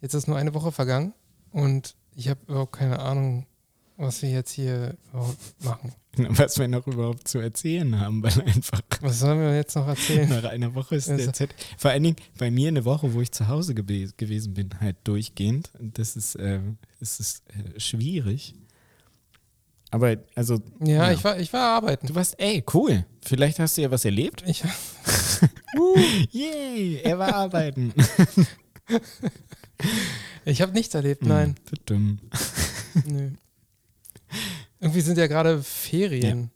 Jetzt ist nur eine Woche vergangen und ich habe überhaupt keine Ahnung, was wir jetzt hier überhaupt machen. Was wir noch überhaupt zu erzählen haben, weil einfach. Was sollen wir jetzt noch erzählen? Nach einer Woche ist Also- der Z. Vor allen Dingen bei mir eine Woche, wo ich zu Hause gewe gewesen bin, halt durchgehend. Das ist, äh, das ist äh, schwierig. Aber, also, Ja, Ja. Ich, war, ich war arbeiten. du warst, ey, cool. Vielleicht hast du ja was erlebt. Ich, Yay, er war arbeiten. ich habe nichts erlebt, Hm, nein. Nö. Irgendwie sind ja gerade Ferien.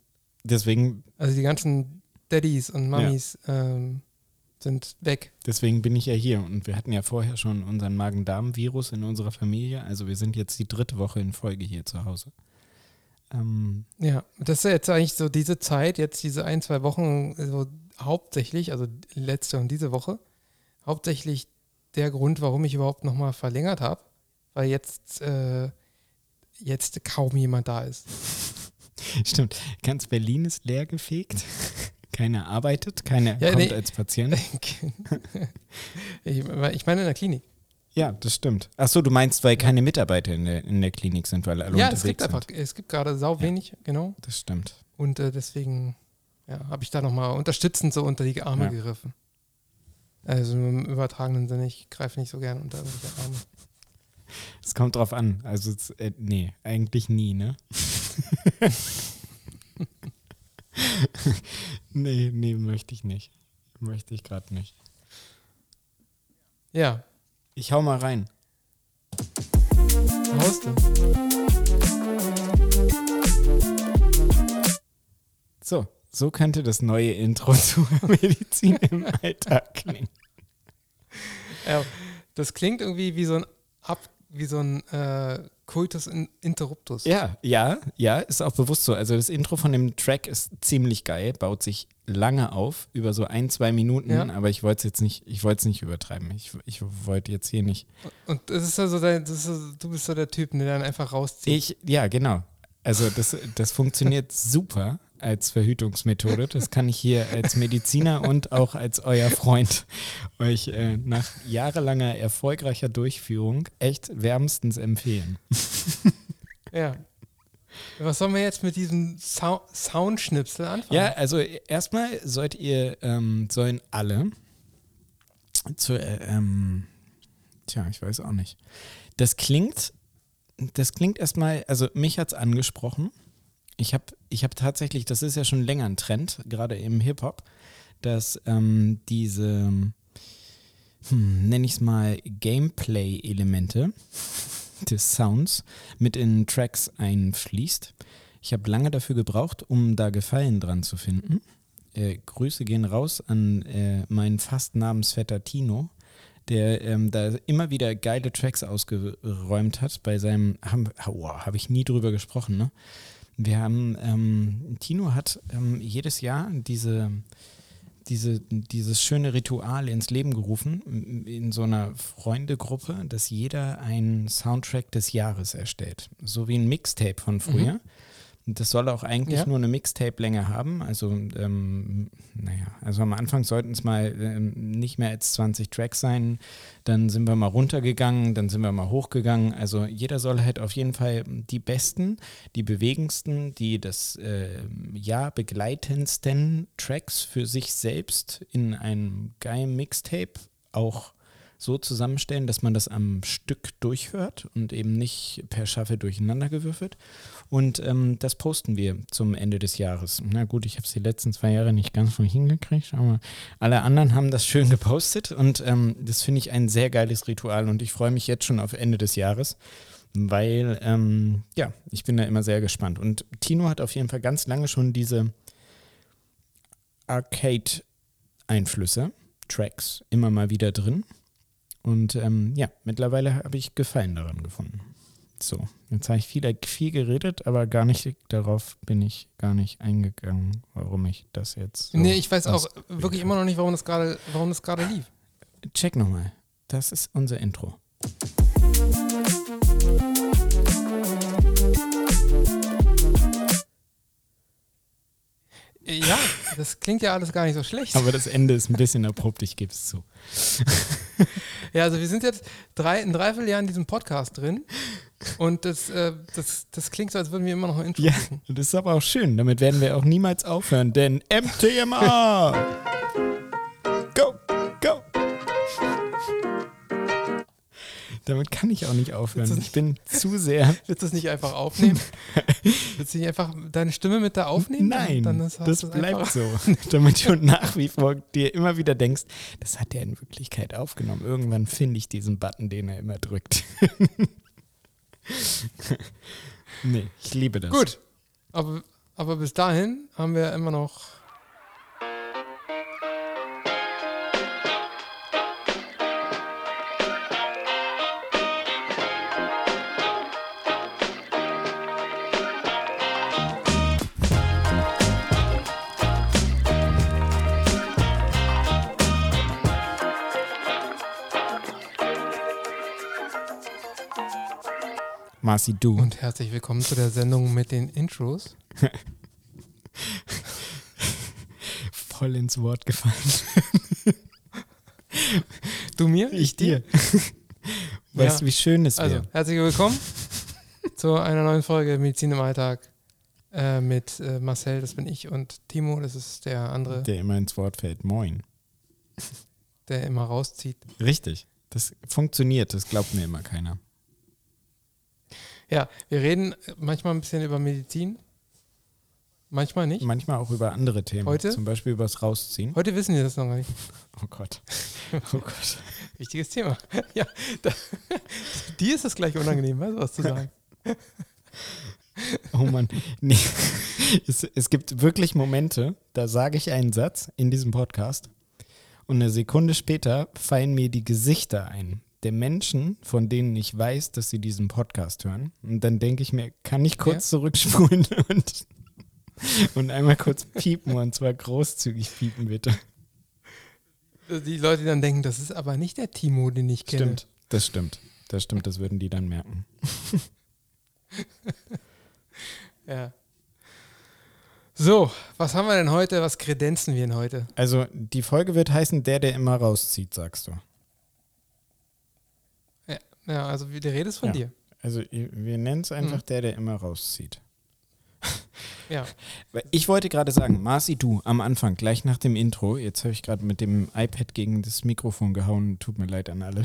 Deswegen, Also die ganzen Daddys und Mummies ähm, sind weg. deswegen bin ich ja hier. Und wir hatten ja vorher schon unseren Magen-Darm-Virus in unserer Familie. Also wir sind jetzt die dritte Woche in Folge hier zu Hause. Ähm, Ja, das ist ja jetzt eigentlich so diese Zeit, jetzt diese ein, zwei Wochen, so hauptsächlich, also letzte und diese Woche, hauptsächlich der Grund, warum ich überhaupt nochmal verlängert habe, weil jetzt, äh, jetzt kaum jemand da ist. Stimmt. Ganz Berlin ist leer gefegt. Keiner arbeitet, keiner Ja, kommt nee. als Patient. ich, meine in der Klinik. Ja, das stimmt. Achso, du meinst, weil keine Mitarbeiter in der, in der Klinik sind, weil alle ja, es unterwegs gibt sind. einfach, es gibt gerade sau wenig, genau. Das stimmt. Und äh, deswegen ja, habe ich da nochmal unterstützend so unter die Arme Ja. gegriffen. Also im übertragenen Sinne, ich greife nicht so gern unter irgendwelche Arme. Es kommt drauf an. Also, es, äh, nee, eigentlich nie, ne? nee, nee, möchte ich nicht. Möchte ich gerade nicht. Ja, Ich hau mal rein. haust du. So, so könnte das neue Intro zur Medizin im Alltag klingen. Ja, das klingt irgendwie wie so ein Ab, wie so ein äh, Kultus in Interruptus. Ja, ja, ja, ist auch bewusst so. Also das Intro von dem Track ist ziemlich geil, baut sich lange auf, über so ein, zwei Minuten, Ja. aber ich wollte es jetzt nicht, ich wollte es nicht übertreiben. Ich, ich wollte jetzt hier nicht. Und das ist ja so dein, das ist so, du bist so der Typ, der dann einfach rauszieht. Ich, ja, genau. Also das, das funktioniert super als Verhütungsmethode. Das kann ich hier als Mediziner und auch als euer Freund euch äh, nach jahrelanger erfolgreicher Durchführung echt wärmstens empfehlen. Ja. Was sollen wir jetzt mit diesem Sou Soundschnipsel anfangen? Ja, also erstmal sollt ihr, ähm, sollen alle zu, äh, ähm, tja, ich weiß auch nicht. Das klingt, das klingt erstmal, also mich hat es angesprochen. Ich habe ich hab tatsächlich, das ist ja schon länger ein Trend, gerade im Hip-Hop, dass ähm, diese, hm, nenne ich es mal, Gameplay-Elemente des Sounds mit in Tracks einfließt. Ich habe lange dafür gebraucht, um da Gefallen dran zu finden. Äh, Grüße gehen raus an äh, meinen fast Namensvetter Tino, der ähm, da immer wieder geile Tracks ausgeräumt hat bei seinem, haben, oh, habe ich nie drüber gesprochen, ne? Wir haben, ähm, Tino hat ähm, jedes Jahr diese, diese, dieses schöne Ritual ins Leben gerufen, in so einer Freundegruppe, dass jeder einen Soundtrack des Jahres erstellt. So wie ein Mixtape von früher. Und Das soll auch eigentlich Ja. nur eine Mixtape-Länge haben. Also, ähm, naja, also am Anfang sollten es mal ähm, nicht mehr als 20 Tracks sein. Dann sind wir mal runtergegangen, dann sind wir mal hochgegangen. Also jeder soll halt auf jeden Fall die besten, die bewegendsten, die das äh, Jahr begleitendsten Tracks für sich selbst in einem geilen Mixtape auch so zusammenstellen, dass man das am Stück durchhört und eben nicht per Shuffle durcheinandergewürfelt. Und ähm, das posten wir zum Ende des Jahres. Na gut, ich habe es die letzten zwei Jahre nicht ganz von hingekriegt, aber alle anderen haben das schön gepostet und ähm, das finde ich ein sehr geiles Ritual und ich freue mich jetzt schon auf Ende des Jahres, weil ähm, ja, ich bin da immer sehr gespannt. Und Tino hat auf jeden Fall ganz lange schon diese Arcade-Einflüsse, Tracks immer mal wieder drin. Und ähm, ja, mittlerweile habe ich Gefallen daran gefunden. So, jetzt habe ich viel, viel geredet, aber gar nicht darauf bin ich gar nicht eingegangen, warum ich das jetzt. So nee, ich weiß auch wirklich immer noch nicht, warum das gerade, warum das gerade lief. Check nochmal. Das ist unser Intro. Ja, das klingt ja alles gar nicht so schlecht. Aber das Ende ist ein bisschen abrupt, ich gebe es zu. Ja, also wir sind jetzt drei, ein Dreivierteljahr in diesem Podcast drin und das, äh, das, das klingt so, als würden wir immer noch ein Intro Ja, machen. und das ist aber auch schön. Damit werden wir auch niemals aufhören, denn MTMA! Damit kann ich auch nicht aufhören. Ich bin zu sehr. Willst du es nicht einfach aufnehmen? Willst du nicht einfach deine Stimme mit da aufnehmen? Nein, Dann hast das bleibt so. Damit du nach wie vor dir immer wieder denkst, das hat er in Wirklichkeit aufgenommen. Irgendwann finde ich diesen Button, den er immer drückt. nee, ich liebe das. Gut, aber, aber bis dahin haben wir immer noch. Marci, du. Und herzlich willkommen zu der Sendung mit den Intros. voll ins Wort gefallen. Du mir? Ich dir. Weißt du, wie schön es Also, wäre? herzlich willkommen zu einer neuen Folge Medizin im Alltag äh, mit äh, Marcel, das bin ich, und Timo, das ist der andere, Der immer ins Wort fällt. Moin. der immer rauszieht. Richtig. Das funktioniert, das glaubt mir immer keiner. Ja, wir reden manchmal ein bisschen über Medizin, manchmal nicht. Manchmal auch über andere Themen. Heute? Zum Beispiel über das Rausziehen. Heute wissen wir das noch nicht. Oh Gott. Oh Gott. Wichtiges Thema. Ja, da, dir ist das gleich unangenehm, weißt du, was zu sagen. Oh Mann. Nee. Es, es gibt wirklich Momente, da sage ich einen Satz in diesem Podcast und eine Sekunde später fallen mir die Gesichter ein. Der Menschen, von denen ich weiß, dass sie diesen Podcast hören. Und dann denke ich mir, kann ich kurz zurückspulen und, und einmal kurz piepen und zwar großzügig piepen, bitte. Die Leute dann denken, das ist aber nicht der Timo, den ich kenne. Stimmt, das stimmt. Das stimmt, das würden die dann merken. Ja. So, was haben wir denn heute? Was kredenzen wir denn heute? Also die Folge wird heißen, der, der immer rauszieht, sagst du. Ja, ja also wie- die Rede ist von Ja. dir. Also wir nennen es einfach Mhm. der, der immer rauszieht. Ja. Ich wollte gerade sagen, Marci, du am Anfang, gleich nach dem Intro, jetzt habe ich gerade mit dem iPad gegen das Mikrofon gehauen, tut mir leid an alle.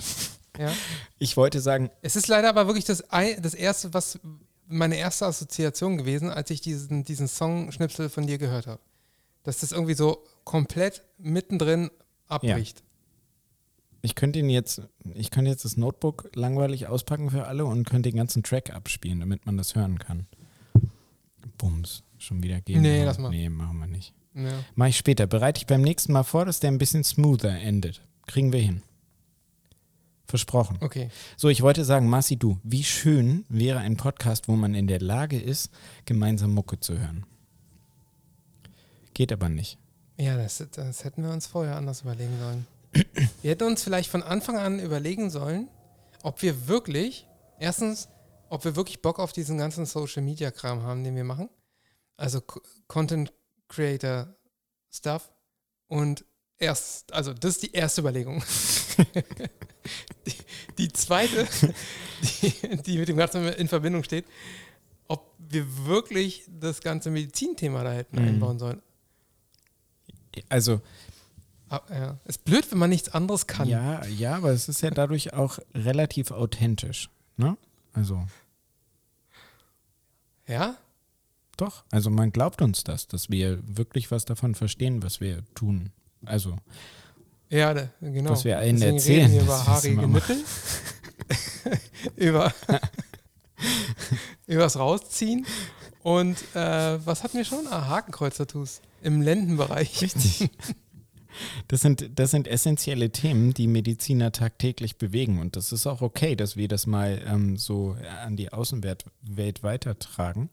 ja. Ich wollte sagen, Es ist leider aber wirklich das, das erste, was meine erste Assoziation gewesen, als ich diesen, diesen Song-Schnipsel von dir gehört habe. Dass das irgendwie so komplett mittendrin abbricht. Ich könnte ihn jetzt, ich könnte jetzt das Notebook langweilig auspacken für alle und könnte den ganzen Track abspielen, damit man das hören kann. Bums, schon wieder gehen. Nee, lass mal. Nee, machen wir nicht. Ja. Mach ich später. Bereite ich beim nächsten Mal vor, dass der ein bisschen smoother endet. Kriegen wir hin. Versprochen. Okay. So, ich wollte sagen, Marci, du, wie schön wäre ein Podcast, wo man in der Lage ist, gemeinsam Mucke zu hören. Geht aber nicht. Ja, das, das hätten wir uns vorher anders überlegen sollen. Wir hätten uns vielleicht von Anfang an überlegen sollen, ob wir wirklich, erstens, ob wir wirklich Bock auf diesen ganzen Social Media Kram haben, den wir machen. Also Co- Content Creator Stuff. Und erst, also das ist die erste Überlegung. die, die zweite, die, die mit dem Ganzen in Verbindung steht, ob wir wirklich das ganze Medizinthema da hätten Mhm. einbauen sollen. Also, ja. Ist blöd, wenn man nichts anderes kann. ja, ja, aber es ist ja dadurch auch relativ authentisch. Ne? Also, Ja? doch. Also, man glaubt uns das, dass wir wirklich was davon verstehen, was wir tun. Also, Ja, genau. Was wir allen Deswegen erzählen, Reden über haarige Nippel. über übers Rausziehen. Und äh, was hatten wir schon? Ah, Hakenkreuz-Tattoos. Im Lendenbereich. Richtig. Das sind, das sind essentielle Themen, die Mediziner tagtäglich bewegen. Und das ist auch okay, dass wir das mal ähm, so an die Außenwelt Welt weitertragen,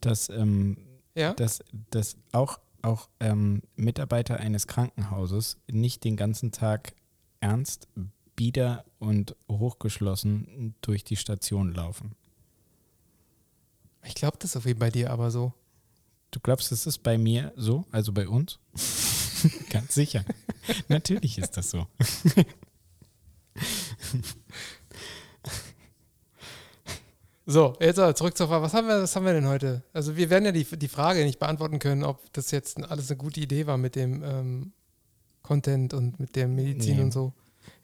dass, ähm, Ja? dass, dass auch, auch ähm, Mitarbeiter eines Krankenhauses nicht den ganzen Tag ernst, bieder und hochgeschlossen durch die Station laufen. Ich glaube, das ist so wie bei dir aber so. Du glaubst, es ist bei mir so, also bei uns? Ganz sicher. Natürlich ist das so. So, jetzt aber zurück zur Frage. Was haben wir, was haben wir denn heute? Also wir werden ja die, die Frage nicht beantworten können, ob das jetzt alles eine gute Idee war mit dem ähm, Content und mit der Medizin Nee. und so.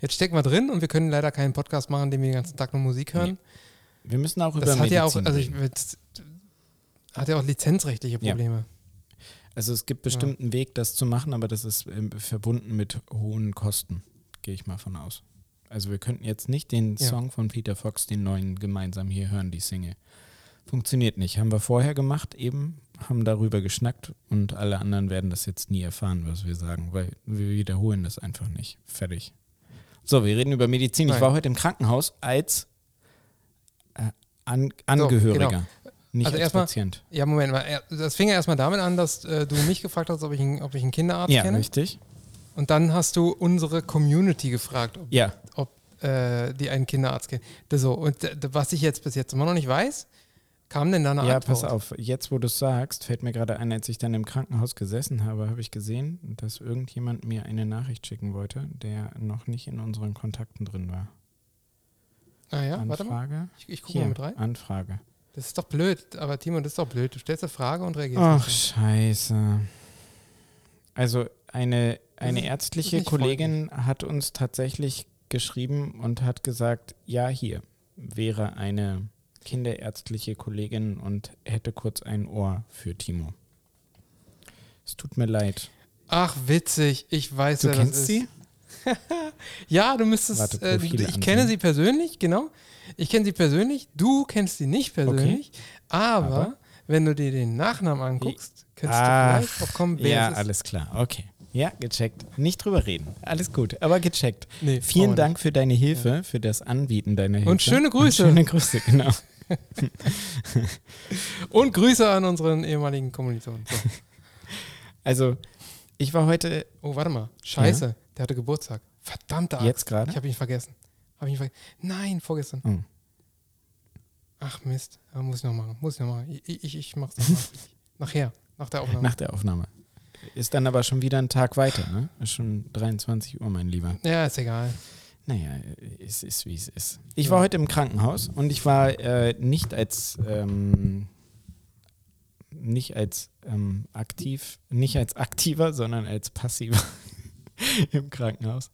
Jetzt stecken wir drin und wir können leider keinen Podcast machen, dem wir den ganzen Tag nur Musik hören. Wir müssen auch über Das hat Medizin ja auch, also ich, das hat ja auch lizenzrechtliche Ja. Also es gibt bestimmt einen Weg, das zu machen, aber das ist ähm, verbunden mit hohen Kosten, gehe ich mal von aus. Also wir könnten jetzt nicht den Ja. Song von Peter Fox, den neuen, gemeinsam hier hören, die Single. Funktioniert nicht. Haben wir vorher gemacht, eben, haben darüber geschnackt und alle anderen werden das jetzt nie erfahren, was wir sagen, weil wir wiederholen das einfach nicht. Fertig. So, wir reden über Medizin. Ich Nein. war heute im Krankenhaus als äh, An Angehöriger, genau. Nicht Also als erstmal- Patient. Ja, Moment mal. Das fing ja erstmal damit an, dass äh, du mich gefragt hast, ob ich, einen, ob ich einen Kinderarzt Ja, kenne. richtig. Und dann hast du unsere Community gefragt, ob, Ja, ob äh, die einen Kinderarzt kennen. Das so. Und äh, was ich jetzt bis jetzt immer noch nicht weiß, kam denn da eine Ja, Antwort? pass auf. Jetzt, wo du es sagst, fällt mir gerade ein, als ich dann im Krankenhaus gesessen habe, habe ich gesehen, dass irgendjemand mir eine Nachricht schicken wollte, der noch nicht in unseren Kontakten drin war. Ah ja, warte mal. Anfrage. Ich, ich gucke mal mit rein. Anfrage. Das ist doch blöd. Aber Timo, das ist doch blöd. Du stellst eine Frage und reagierst Ach, scheiße. Also eine, eine ärztliche Kollegin hat uns tatsächlich geschrieben und hat gesagt, ja, hier wäre eine kinderärztliche Kollegin und hätte kurz ein Ohr für Timo. Es tut mir leid. Ach, witzig. Ich weiß, Du wer kennst sie? Ja, du müsstest. Warte, äh, ich kenne sie persönlich, genau. Ich kenne sie persönlich. Du kennst sie nicht persönlich. Aber, Aber? wenn du dir den Nachnamen anguckst, könntest Ach, du vielleicht auch kommen, wer Ja, es ist. alles klar. Okay. Ja, gecheckt. Nicht drüber reden. Alles gut, aber gecheckt. Nee, Vielen Dank für deine Hilfe, für das Anbieten deiner Hilfe. Und schöne Grüße. Und schöne Grüße, genau. nicht. Und Grüße an unseren ehemaligen Kommilitonen. So. Also, ich war heute Oh, warte mal. Scheiße. Der hatte Geburtstag. Verdammte Axt. Jetzt gerade? Ich habe ihn vergessen. Habe ich ihn vergessen. Nein, vorgestern. Oh. Ach Mist. Ja, muss ich noch machen. Muss ich noch machen. Ich, ich, ich mach's noch mal. Nachher. Nach der Aufnahme. nach der Aufnahme. Ist dann aber schon wieder ein Tag weiter, ne? Ist schon 23 Uhr, mein Lieber. ja, ist egal. Naja, es ist wie es ist. Ich war heute im Krankenhaus und ich war äh, nicht als ähm, nicht als ähm, aktiv, nicht als aktiver, sondern als passiver im Krankenhaus.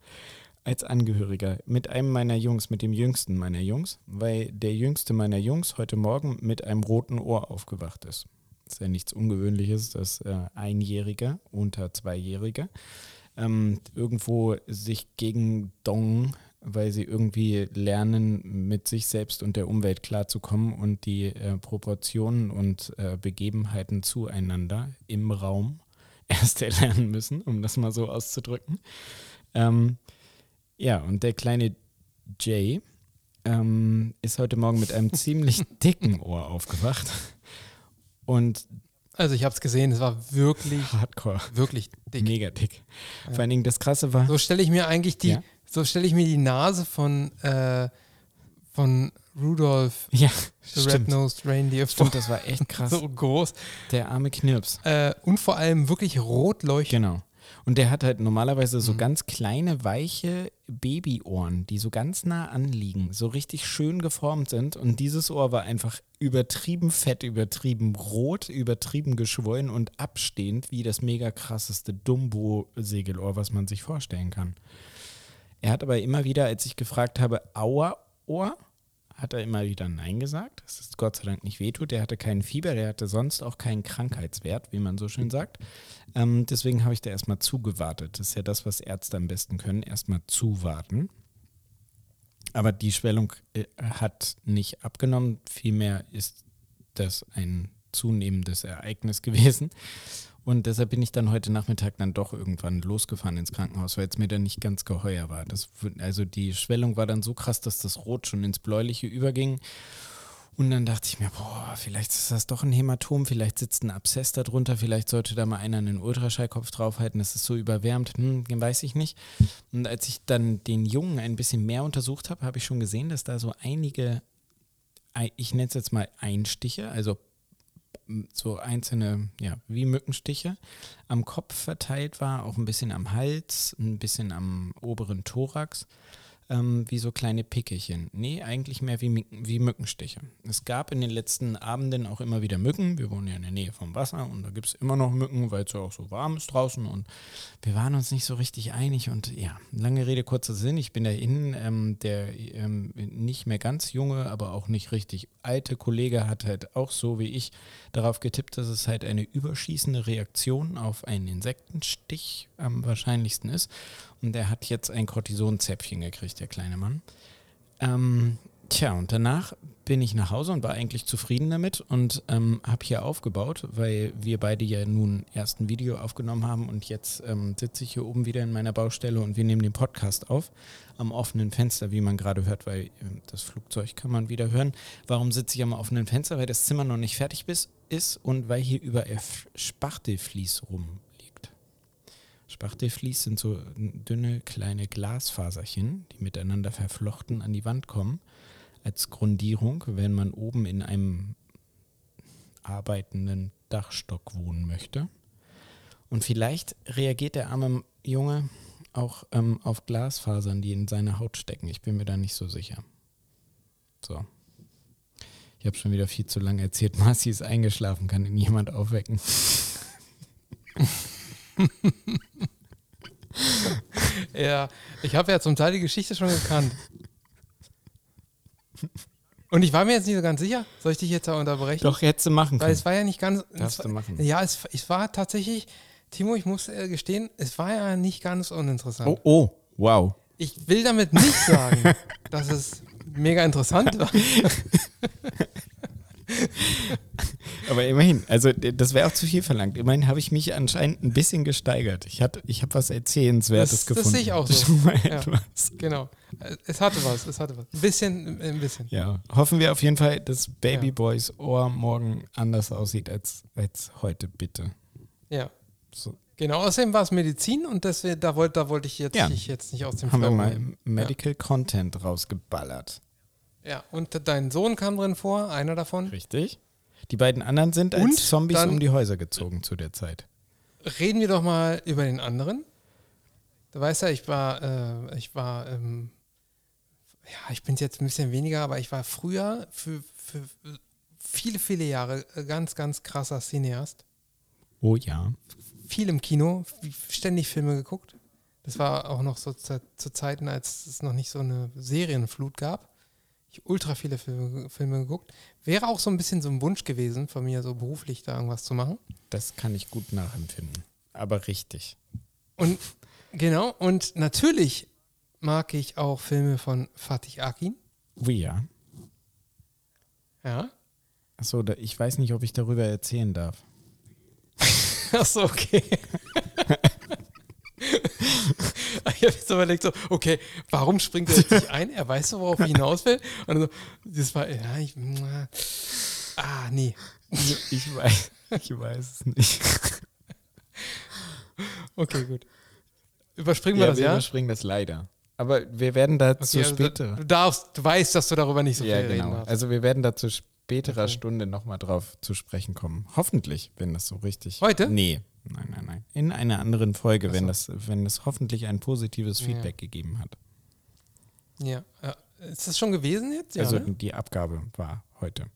Als Angehöriger mit einem meiner Jungs, mit dem jüngsten meiner Jungs, weil der jüngste meiner Jungs heute Morgen mit einem roten Ohr aufgewacht ist. Das ist ja nichts Ungewöhnliches, dass äh, Einjährige unter Zweijährige ähm, irgendwo sich gegen Dong, weil sie irgendwie lernen, mit sich selbst und der Umwelt klarzukommen und die äh, Proportionen und äh, Begebenheiten zueinander im Raum erst erlernen müssen, um das mal so auszudrücken. Ähm, ja, und der kleine Jay ähm, ist heute Morgen mit einem ziemlich dicken Ohr aufgewacht. Und Also ich habe es gesehen. Es war wirklich, hardcore, wirklich dick. mega dick. Ja. Vor allen Dingen das Krasse war, So stelle ich mir eigentlich die, Ja. so stelle ich mir die Nase von, äh, von Rudolph ja, the. Red-Nosed Reindeer vor. Stimmt, das war echt krass. So groß. Der arme Knirps. Äh, und vor allem wirklich rot leuchtend. Genau. Und der hat halt normalerweise so Mhm. ganz kleine, weiche Babyohren, die so ganz nah anliegen, so richtig schön geformt sind. Und dieses Ohr war einfach übertrieben fett, übertrieben rot, übertrieben geschwollen und abstehend wie das mega krasseste Dumbo-Segelohr, was man sich vorstellen kann. Er hat aber immer wieder, als ich gefragt habe, Aua Ohr, hat er immer wieder Nein gesagt, es Gott sei Dank nicht wehtut. Der hatte keinen Fieber, der hatte sonst auch keinen Krankheitswert, wie man so schön sagt. Ähm, deswegen habe ich da erstmal zugewartet. Das ist ja das, was Ärzte am besten können, erstmal zuwarten. Aber die Schwellung äh, hat nicht abgenommen, vielmehr ist das ein zunehmendes Ereignis gewesen. Und deshalb bin ich dann heute Nachmittag dann doch irgendwann losgefahren ins Krankenhaus, weil es mir dann nicht ganz geheuer war. Das, also die Schwellung war dann so krass, dass das Rot schon ins Bläuliche überging. Und dann dachte ich mir, boah, vielleicht ist das doch ein Hämatom, vielleicht sitzt ein Abszess darunter, vielleicht sollte da mal einer einen Ultraschallkopf draufhalten, das ist so überwärmt, hm, weiß ich nicht. Und als ich dann den Jungen ein bisschen mehr untersucht habe, habe ich schon gesehen, dass da so einige, ich nenne es jetzt mal Einstiche, also so einzelne, ja, wie Mückenstiche am Kopf verteilt war, auch ein bisschen am Hals, ein bisschen am oberen Thorax ähm, wie so kleine Pickelchen. Nee, eigentlich mehr wie, wie Mückenstiche. Es gab in den letzten Abenden auch immer wieder Mücken. Wir wohnen ja in der Nähe vom Wasser und da gibt es immer noch Mücken, weil es ja auch so warm ist draußen und wir waren uns nicht so richtig einig und ja, lange Rede, kurzer Sinn. Ich bin da innen, ähm, der ähm, nicht mehr ganz junge, aber auch nicht richtig alte Kollege hat halt auch so wie ich darauf getippt, dass es halt eine überschießende Reaktion auf einen Insektenstich am wahrscheinlichsten ist. Und er hat jetzt ein Cortisonzäpfchen gekriegt, der kleine Mann. Ähm, tja, und danach bin ich nach Hause und war eigentlich zufrieden damit und ähm, habe hier aufgebaut, weil wir beide ja nun erst ein Video aufgenommen haben und jetzt ähm, sitze ich hier oben wieder in meiner Baustelle und wir nehmen den Podcast auf am offenen Fenster, wie man gerade hört, weil äh, das Flugzeug kann man wieder hören. Warum sitze ich am offenen Fenster? Weil das Zimmer noch nicht fertig ist und weil hier überall Spachtelflies rum Spachtelflies sind so dünne kleine Glasfaserchen, die miteinander verflochten an die Wand kommen, als Grundierung, wenn man oben in einem arbeitenden Dachstock wohnen möchte. Und vielleicht reagiert der arme Junge auch ähm, auf Glasfasern, die in seine Haut stecken. Ich bin mir da nicht so sicher. So. Ich habe schon wieder viel zu lange erzählt. Marci ist eingeschlafen, kann ihn jemand aufwecken. ja, ich habe ja zum Teil die Geschichte schon gekannt. Und ich war mir jetzt nicht so ganz sicher, soll ich dich jetzt da unterbrechen? Doch, hättest du machen können. Weil es war ja nicht ganz. Darfst du machen. Ja, es, es war tatsächlich, Timo, ich muss äh, gestehen, es war ja nicht ganz uninteressant. Oh, oh, wow. Ich will damit nicht sagen, dass es mega interessant war. Aber immerhin, also das wäre auch zu viel verlangt. Immerhin habe ich mich anscheinend ein bisschen gesteigert. Ich, ich habe was Erzählenswertes das, gefunden. Das sehe ich auch so. Ja, genau. Es hatte was, es hatte was. Ein bisschen, ein bisschen. Ja, hoffen wir auf jeden Fall, dass Babyboys ja. Ohr morgen anders aussieht als, als heute, bitte. Ja. So. Genau, außerdem war es Medizin und deswegen, da wollte da wollt ich jetzt, ja. ich jetzt nicht aus dem Haben wir mal Medical Content rausgeballert. Ja, und dein Sohn kam drin vor, einer davon. Richtig. Die beiden anderen sind als und Zombies um die Häuser gezogen zu der Zeit. Reden wir doch mal über den anderen. Du weißt ja, ich war, äh, ich war, ähm, ja, ich bin jetzt ein bisschen weniger, aber ich war früher für, für viele, viele Jahre ganz, ganz krasser Cineast. Oh ja. Viel im Kino, ständig Filme geguckt. Das war auch noch so zu, zu Zeiten, als es noch nicht so eine Serienflut gab ich ultra viele Filme, Filme geguckt. Wäre auch so ein bisschen so ein Wunsch gewesen von mir, so beruflich da irgendwas zu machen. Das kann ich gut nachempfinden. Aber richtig. Und genau, und natürlich mag ich auch Filme von Fatih Akin. Wie ja. Ja. Achso, ich weiß nicht, ob ich darüber erzählen darf. Achso, okay. ich habe jetzt überlegt, so, okay, warum springt er jetzt nicht ein? Er weiß so, worauf ich hinaus will. Und so, das war, ja, ich, ah, nee. Ich weiß, ich weiß es nicht. Okay, gut. Überspringen wir ja, das, wir ja? überspringen das leider. Aber wir werden dazu okay, also später. Du darfst, du weißt, dass du darüber nicht so ja, viel genau. reden darfst. Also wir werden dazu späterer okay. Stunde nochmal drauf zu sprechen kommen. Hoffentlich, wenn das so richtig. Heute? Nee, Nein, nein, nein. In einer anderen Folge, so. wenn, das, wenn das hoffentlich ein positives Feedback ja. gegeben hat. Ja. Ist das schon gewesen jetzt? Ja, also ne? die Abgabe war heute.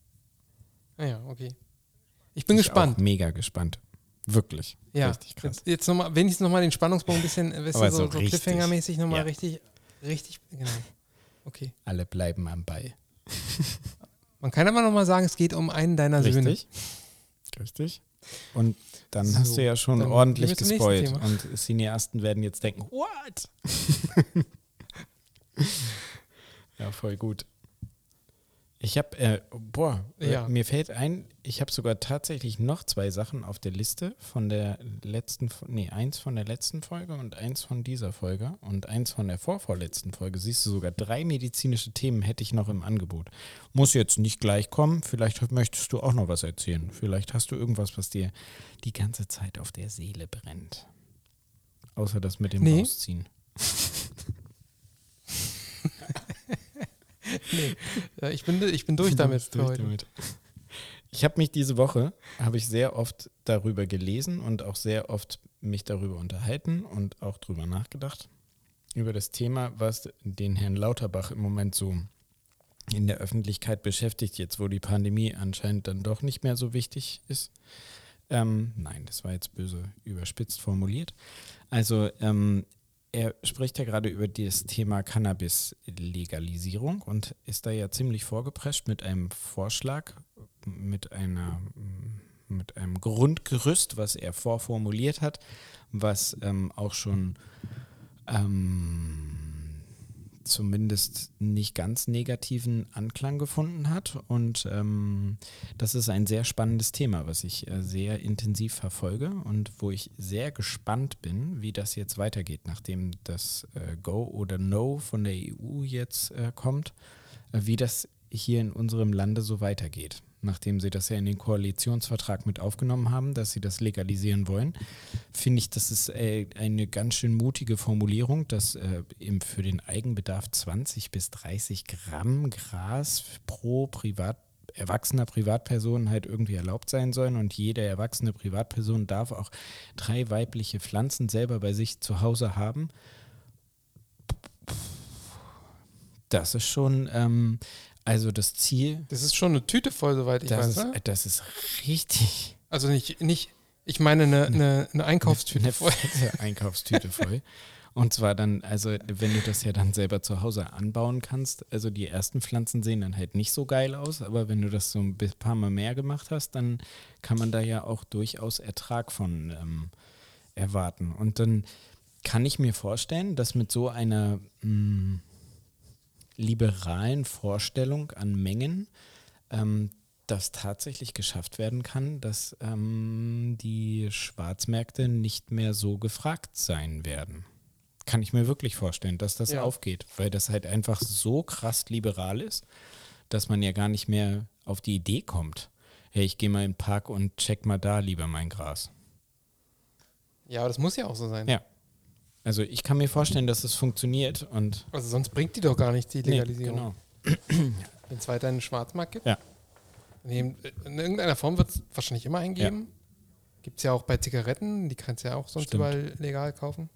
Ah ja, okay. Ich bin ich gespannt. Auch mega gespannt. Wirklich. Ja. Richtig krass. Jetzt, jetzt nochmal, wenigstens nochmal den Spannungsbogen ein bisschen, weißt du, so, so Cliffhanger-mäßig nochmal ja. richtig, richtig, genau. Okay. Alle bleiben am Ball. Man kann aber nochmal sagen, es geht um einen deiner richtig. Söhne. Richtig. Richtig. Und dann so, hast du ja schon ordentlich gespoilt. Und Cineasten werden jetzt denken, what? ja, voll gut. Ich habe, äh, boah, äh, ja. mir fällt ein, ich habe sogar tatsächlich noch zwei Sachen auf der Liste von der letzten, nee, eins von der letzten Folge und eins von dieser Folge und eins von der vorvorletzten Folge. Siehst du, sogar drei medizinische Themen hätte ich noch im Angebot. Muss jetzt nicht gleich kommen, vielleicht möchtest du auch noch was erzählen. Vielleicht hast du irgendwas, was dir die ganze Zeit auf der Seele brennt. Außer das mit dem nee. Rausziehen. Nee, ja, ich, bin, ich bin durch damit. durch damit. Ich habe mich diese Woche, habe ich sehr oft darüber gelesen und auch sehr oft mich darüber unterhalten und auch darüber nachgedacht. Über das Thema, was den Herrn Lauterbach im Moment so in der Öffentlichkeit beschäftigt, jetzt wo die Pandemie anscheinend dann doch nicht mehr so wichtig ist. Ähm, nein, das war jetzt böse überspitzt formuliert. Also ähm, er spricht ja gerade über das Thema Cannabis-Legalisierung und ist da ja ziemlich vorgeprescht mit einem Vorschlag, mit einer mit einem Grundgerüst, was er vorformuliert hat, was ähm, auch schon ähm, zumindest nicht ganz negativen Anklang gefunden hat. Und ähm, das ist ein sehr spannendes Thema, was ich äh, sehr intensiv verfolge und wo ich sehr gespannt bin, wie das jetzt weitergeht, nachdem das äh, Go oder No von der EU jetzt äh, kommt, äh, wie das hier in unserem Lande so weitergeht nachdem sie das ja in den Koalitionsvertrag mit aufgenommen haben, dass sie das legalisieren wollen, finde ich, das ist äh, eine ganz schön mutige Formulierung, dass äh, eben für den Eigenbedarf 20 bis 30 Gramm Gras pro Privat erwachsener Privatperson halt irgendwie erlaubt sein sollen und jede erwachsene Privatperson darf auch drei weibliche Pflanzen selber bei sich zu Hause haben. Das ist schon, ähm, also das Ziel. Das ist schon eine Tüte voll, soweit ich das weiß. Ist, ne? Das ist richtig. Also nicht, nicht ich meine eine, eine, eine Einkaufstüte eine voll. Fette Einkaufstüte voll. Und zwar dann, also wenn du das ja dann selber zu Hause anbauen kannst, also die ersten Pflanzen sehen dann halt nicht so geil aus, aber wenn du das so ein paar Mal mehr gemacht hast, dann kann man da ja auch durchaus Ertrag von ähm, erwarten. Und dann kann ich mir vorstellen, dass mit so einer mh, hm, liberalen Vorstellung an Mengen ähm, das tatsächlich geschafft werden kann, dass ähm, die Schwarzmärkte nicht mehr so gefragt sein werden. Kann ich mir wirklich vorstellen, dass das ja. aufgeht, weil das halt einfach so krass liberal ist, dass man ja gar nicht mehr auf die Idee kommt. Hey, ich gehe mal in den Park und check mal da lieber mein Gras. Ja, aber das muss ja auch so sein. Ja. Also ich kann mir vorstellen, dass es funktioniert und. Also sonst bringt die doch gar nicht die Legalisierung. Nee, genau. Wenn es weiter einen Schwarzmarkt gibt. Ja. In, irgendeiner Form wird es wahrscheinlich immer eingeben. Ja. Gibt es ja auch bei Zigaretten, die kannst du ja auch sonst Stimmt. überall legal kaufen.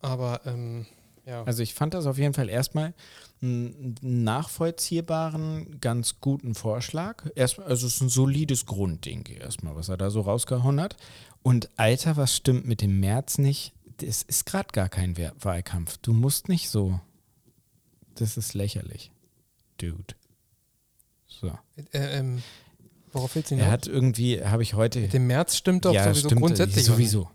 Aber ähm, ja. Also ich fand das auf jeden Fall erstmal einen nachvollziehbaren, ganz guten Vorschlag. Erst, also es ist ein solides Grundding erstmal, was er da so rausgehauen hat. Und Alter, was stimmt mit dem März nicht? Es ist gerade gar kein Wahlkampf. Du musst nicht so. Das ist lächerlich. Dude. So. Äh, ähm, worauf willst du hinaus? Er hat irgendwie, habe ich heute. Mit dem März stimmt doch ja, sowieso stimmt, grundsätzlich. Sowieso.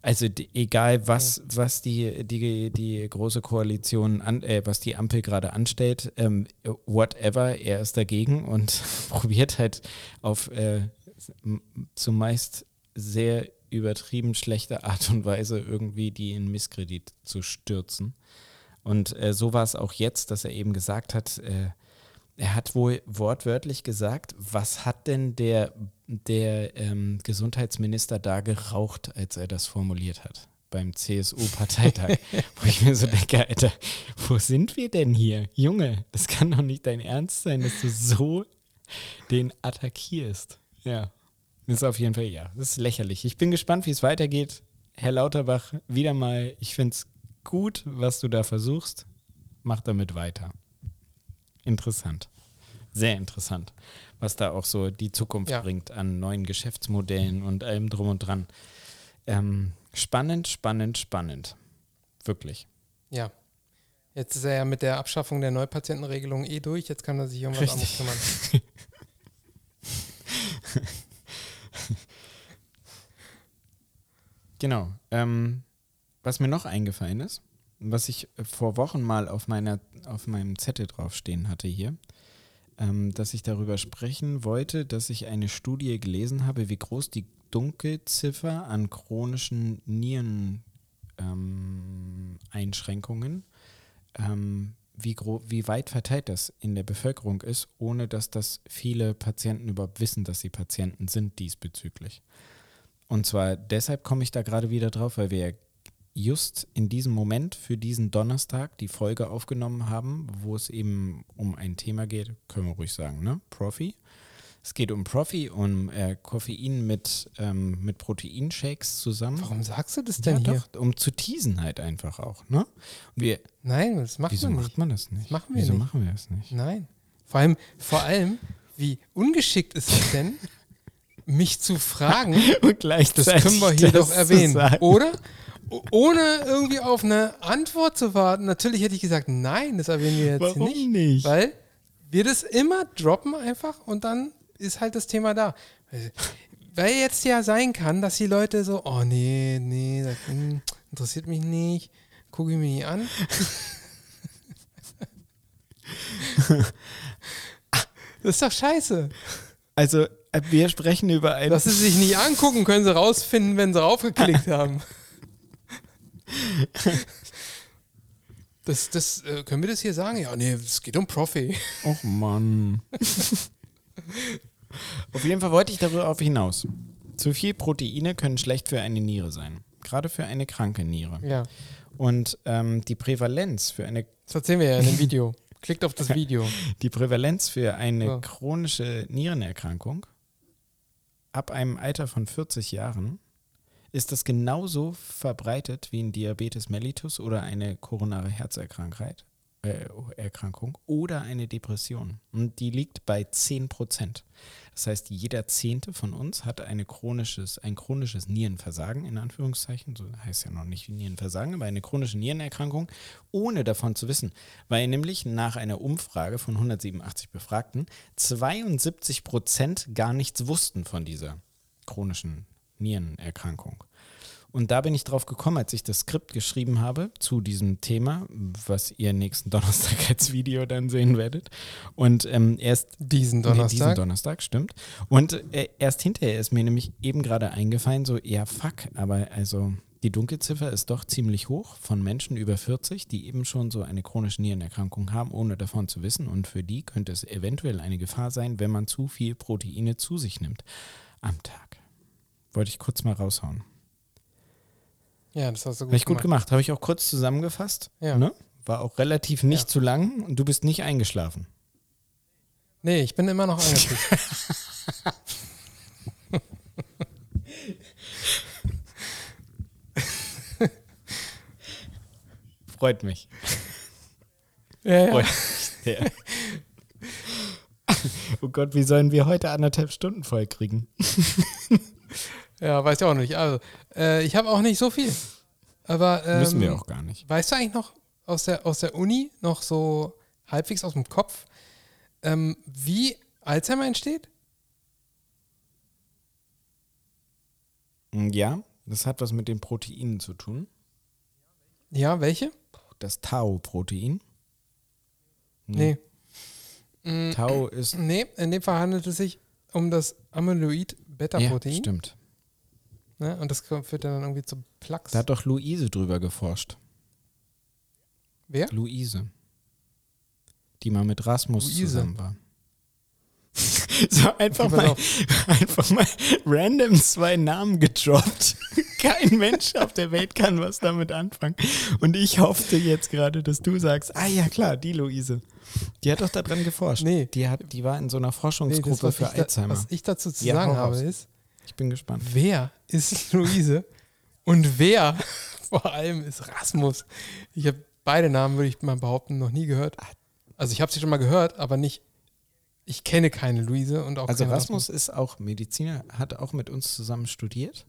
Also die, egal was, was die, die, die große Koalition, an, äh, was die Ampel gerade anstellt, ähm, whatever, er ist dagegen und probiert halt auf äh, zumeist sehr übertrieben schlechte Art und Weise irgendwie die in Misskredit zu stürzen. Und äh, so war es auch jetzt, dass er eben gesagt hat, äh, er hat wohl wortwörtlich gesagt, was hat denn der, der ähm, Gesundheitsminister da geraucht, als er das formuliert hat? Beim CSU-Parteitag, wo ich mir so denke, Alter, wo sind wir denn hier? Junge, das kann doch nicht dein Ernst sein, dass du so den attackierst. Ja. Das ist auf jeden Fall, ja, das ist lächerlich. Ich bin gespannt, wie es weitergeht. Herr Lauterbach, wieder mal, ich finde es gut, was du da versuchst. Mach damit weiter. Interessant. Sehr interessant, was da auch so die Zukunft ja. bringt an neuen Geschäftsmodellen und allem drum und dran. Ähm, spannend, spannend, spannend. Wirklich. Ja. Jetzt ist er ja mit der Abschaffung der Neupatientenregelung eh durch. Jetzt kann er sich um was anderes kümmern. Genau. Ähm, was mir noch eingefallen ist, was ich vor Wochen mal auf, meiner, auf meinem Zettel draufstehen hatte hier, ähm, dass ich darüber sprechen wollte, dass ich eine Studie gelesen habe, wie groß die Dunkelziffer an chronischen Niereneinschränkungen, ähm, ähm, wie, wie weit verteilt das in der Bevölkerung ist, ohne dass das viele Patienten überhaupt wissen, dass sie Patienten sind diesbezüglich. Und zwar deshalb komme ich da gerade wieder drauf, weil wir just in diesem Moment für diesen Donnerstag die Folge aufgenommen haben, wo es eben um ein Thema geht, können wir ruhig sagen, ne? Profi. Es geht um Profi, um äh, Koffein mit, ähm, mit Proteinshakes zusammen. Warum sagst du das denn ja, hier? doch, um zu teasen halt einfach auch, ne? Wir, Nein, das macht wieso man macht nicht. man das nicht? Das machen wir wieso nicht. machen wir das nicht? Nein. Vor allem, vor allem, wie ungeschickt ist es denn, mich zu fragen, Und das gleichzeitig können wir hier das doch erwähnen, oder? Ohne irgendwie auf eine Antwort zu warten. Natürlich hätte ich gesagt, nein, das erwähnen wir jetzt Warum nicht. nicht? Weil wir das immer droppen einfach und dann ist halt das Thema da. Weil jetzt ja sein kann, dass die Leute so, oh nee, nee, das hm, interessiert mich nicht, gucke ich mir nicht an. das ist doch scheiße. Also, äh, wir sprechen über ein. Dass sie sich nicht angucken, können sie rausfinden, wenn sie raufgeklickt haben. Das, das, äh, können wir das hier sagen? Ja, nee, es geht um Profi. Och Mann. Auf jeden Fall wollte ich darauf hinaus. Zu viel Proteine können schlecht für eine Niere sein. Gerade für eine kranke Niere. Ja, Und ähm, die Prävalenz für eine das erzählen wir ja in dem Video. Klickt auf das Video. Die Prävalenz für eine So. chronische Nierenerkrankung ab einem Alter von 40 Jahren ist das genauso verbreitet wie ein Diabetes mellitus oder eine koronare Herzerkrankung äh, Erkrankung oder eine Depression. Und die liegt bei 10 Prozent. Das heißt, jeder Zehnte von uns hat eine chronisches, ein chronisches Nierenversagen, in Anführungszeichen, so heißt ja noch nicht Nierenversagen, aber eine chronische Nierenerkrankung, ohne davon zu wissen. Weil nämlich nach einer Umfrage von 187 Befragten 72 Prozent gar nichts wussten von dieser chronischen Nierenerkrankung. Und da bin ich drauf gekommen, als ich das Skript geschrieben habe zu diesem Thema, was ihr nächsten Donnerstag als Video dann sehen werdet. Und ähm, erst Diesen Nee, Donnerstag. diesen Donnerstag, stimmt. Und äh, erst hinterher ist mir nämlich eben gerade eingefallen, so, ja, fuck, aber also die Dunkelziffer ist doch ziemlich hoch von Menschen über 40, die eben schon so eine chronische Nierenerkrankung haben, ohne davon zu wissen. Und für die könnte es eventuell eine Gefahr sein, wenn man zu viel Proteine zu sich nimmt am Tag. Wollte ich kurz mal raushauen. Ja, das hast du gut ich gut gemacht. Habe ich auch kurz zusammengefasst. Ja. Ne? War auch relativ nicht Ja. zu lang und du bist nicht eingeschlafen. Nee, ich bin immer noch angepisst. Freut mich. ja, ja. Freut mich sehr. Oh Gott, wie sollen wir heute anderthalb Stunden voll kriegen? Ja, weiß ich auch nicht. Also, äh, ich habe auch nicht so viel. Aber ähm, Müssen wir auch gar nicht. Weißt du eigentlich noch aus der, aus der Uni, noch so halbwegs aus dem Kopf, ähm, wie Alzheimer entsteht? Ja, das hat was mit den Proteinen zu tun. Ja, welche? Das Tau-Protein. Nee. Mm, Tau ist. Nee, in dem Fall handelt es sich um das Ja, Amyloid-Beta-Protein. stimmt. Ne? Und das führt dann irgendwie zu Plaques. Da hat doch Luise drüber geforscht. Wer? Luise. Die mal mit Rasmus Luise. zusammen war. so einfach Okay, mal, auf. einfach mal random zwei Namen gedroppt. Kein Mensch auf der Welt kann was damit anfangen. Und ich hoffte jetzt gerade, dass du sagst, ah ja klar, die Luise. Die hat doch daran geforscht. Nee. Die, hat, die war in so einer Nee, Forschungsgruppe das, was, für da, Alzheimer. was ich dazu zu Ja, sagen habe, ist, Ich bin gespannt. wer ist Luise und wer vor allem ist Rasmus? Ich habe beide Namen, würde ich mal behaupten, noch nie gehört. Also ich habe sie schon mal gehört, aber nicht, ich kenne keine Luise und auch Also keine Rasmus ist auch Mediziner, hat auch mit uns zusammen studiert.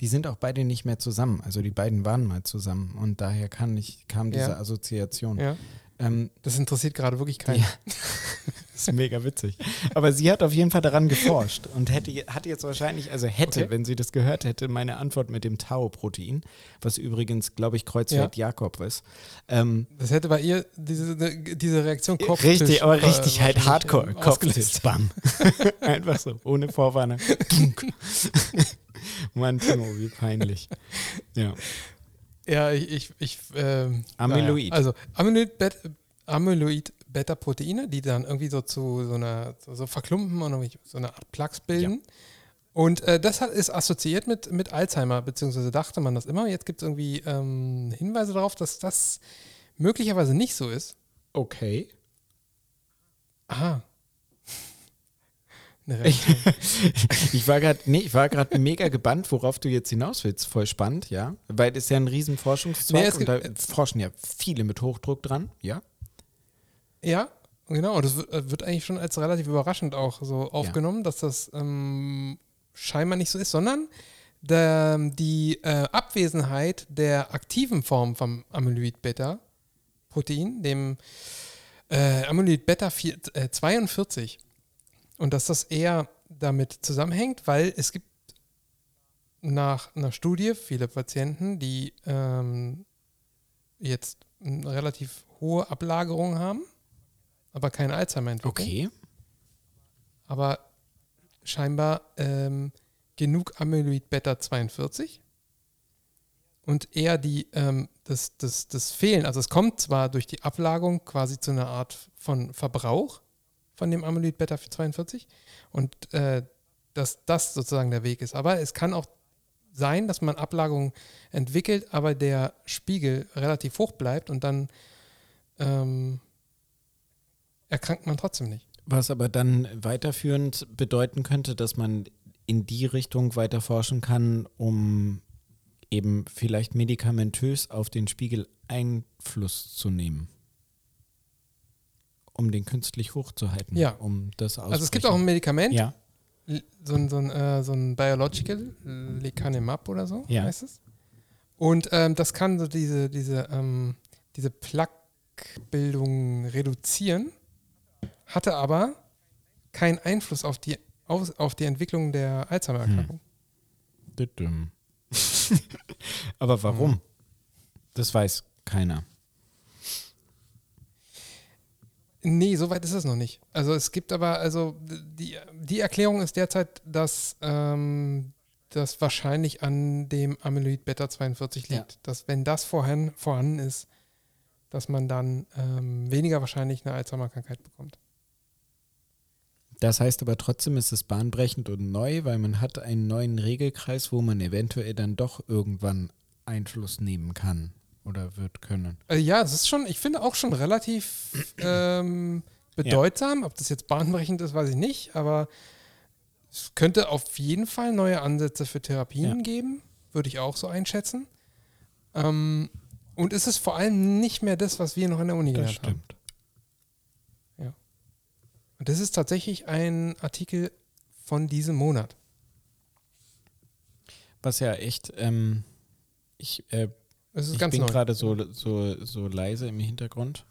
Die sind auch beide nicht mehr zusammen. Also die beiden waren mal zusammen und daher kann ich, kam diese Ja. Assoziation. Ja, Ähm, das interessiert gerade wirklich keinen. Ja. das ist mega witzig. Aber sie hat auf jeden Fall daran geforscht und hätte, hat jetzt wahrscheinlich, also hätte, Okay. wenn sie das gehört hätte, meine Antwort mit dem Tau-Protein, was übrigens, glaube ich, Kreuzfeld-Jakob ist. Ähm, Das hätte bei ihr diese, diese Reaktion Kopftisch, richtig, aber äh, richtig halt hardcore. Kopftisch, bam. Einfach so, ohne Vorwarnung. Mann, Timo, wie peinlich. Ja. Ja, ich, ich, ich ähm, Amyloid. Naja. Also Amyloid, Bet Amyloid Beta-Proteine, die dann irgendwie so zu so einer so, verklumpen und irgendwie so eine Art Plaques bilden. Und äh, das hat, ist assoziiert mit, mit Alzheimer, beziehungsweise dachte man das immer. Jetzt gibt es irgendwie ähm, Hinweise darauf, dass das möglicherweise nicht so ist. Okay. Aha. Eine Reaktion. ich war gerade nee, ich war gerade mega gebannt, worauf du jetzt hinaus willst. Voll spannend, ja. Weil das ist ja ein riesen Forschungszweig Nee, und da forschen ja viele mit Hochdruck dran, ja. Ja, genau. Und das wird, äh, wird eigentlich schon als relativ überraschend auch so aufgenommen, dass das ähm, scheinbar nicht so ist, sondern der, die äh, Abwesenheit der aktiven Form vom Amyloid-Beta-Protein, dem äh, Amyloid-Beta 4 äh, 42, und dass das eher damit zusammenhängt, weil es gibt nach einer Studie viele Patienten, die ähm, jetzt eine relativ hohe Ablagerung haben, aber keine Alzheimer entwickeln. Okay. Aber scheinbar ähm, genug Amyloid Beta 42 und eher die, ähm, das, das, das Fehlen, also es kommt zwar durch die Ablagerung quasi zu einer Art von Verbrauch von dem Amyloid Beta 42 und äh, dass das sozusagen der Weg ist. Aber es kann auch sein, dass man Ablagerungen entwickelt, aber der Spiegel relativ hoch bleibt und dann ähm, erkrankt man trotzdem nicht. Was aber dann weiterführend bedeuten könnte, dass man in die Richtung weiter forschen kann, um eben vielleicht medikamentös auf den Spiegel Einfluss zu nehmen. Um den künstlich hochzuhalten. Ja. Um das Also es gibt auch ein Medikament, Ja. So ein, so ein, äh, so ein Biological, Lecanemab oder so Ja. heißt es. Und ähm, das kann so diese, diese, ähm, diese Plaquebildung reduzieren, hatte aber keinen Einfluss auf die, auf, auf die Entwicklung der Alzheimer-Erkrankung. Düdüm. aber warum? Mhm. Das weiß keiner. Nee, so weit ist es noch nicht. Also es gibt aber, also die, die Erklärung ist derzeit, dass ähm, das wahrscheinlich an dem Amyloid Beta 42 liegt. Ja. Dass wenn das vorhin, vorhanden ist, dass man dann ähm, weniger wahrscheinlich eine Alzheimer-Krankheit bekommt. Das heißt aber trotzdem ist es bahnbrechend und neu, weil man hat einen neuen Regelkreis, wo man eventuell dann doch irgendwann Einfluss nehmen kann oder wird können. Also ja, es ist schon, ich finde auch schon relativ ähm, bedeutsam. Ob das jetzt bahnbrechend ist, weiß ich nicht, aber es könnte auf jeden Fall neue Ansätze für Therapien Ja. geben, würde ich auch so einschätzen. Ähm, und es ist vor allem nicht mehr das, was wir noch in der Uni gelernt haben. Und das ist tatsächlich ein Artikel von diesem Monat. Was ja echt, ähm, ich, äh, Es ist ich ganz bin gerade so, so, so leise im Hintergrund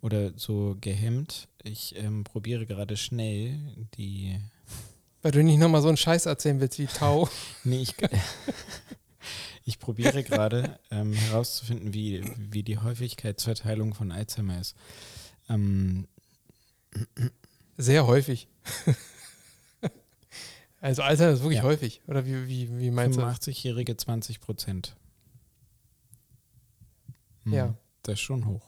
oder so gehemmt. Ich ähm, probiere gerade schnell die. Weil du nicht nochmal so einen Scheiß erzählen willst wie Tau. Nee, ich, ich probiere gerade ähm, herauszufinden, wie, wie die Häufigkeitsverteilung von Alzheimer ist. Ähm, Sehr häufig. also Alter ist wirklich Ja. häufig. Oder wie, wie, wie meinst du? das? 85-Jährige 20 Prozent. Ja. Das ist schon hoch.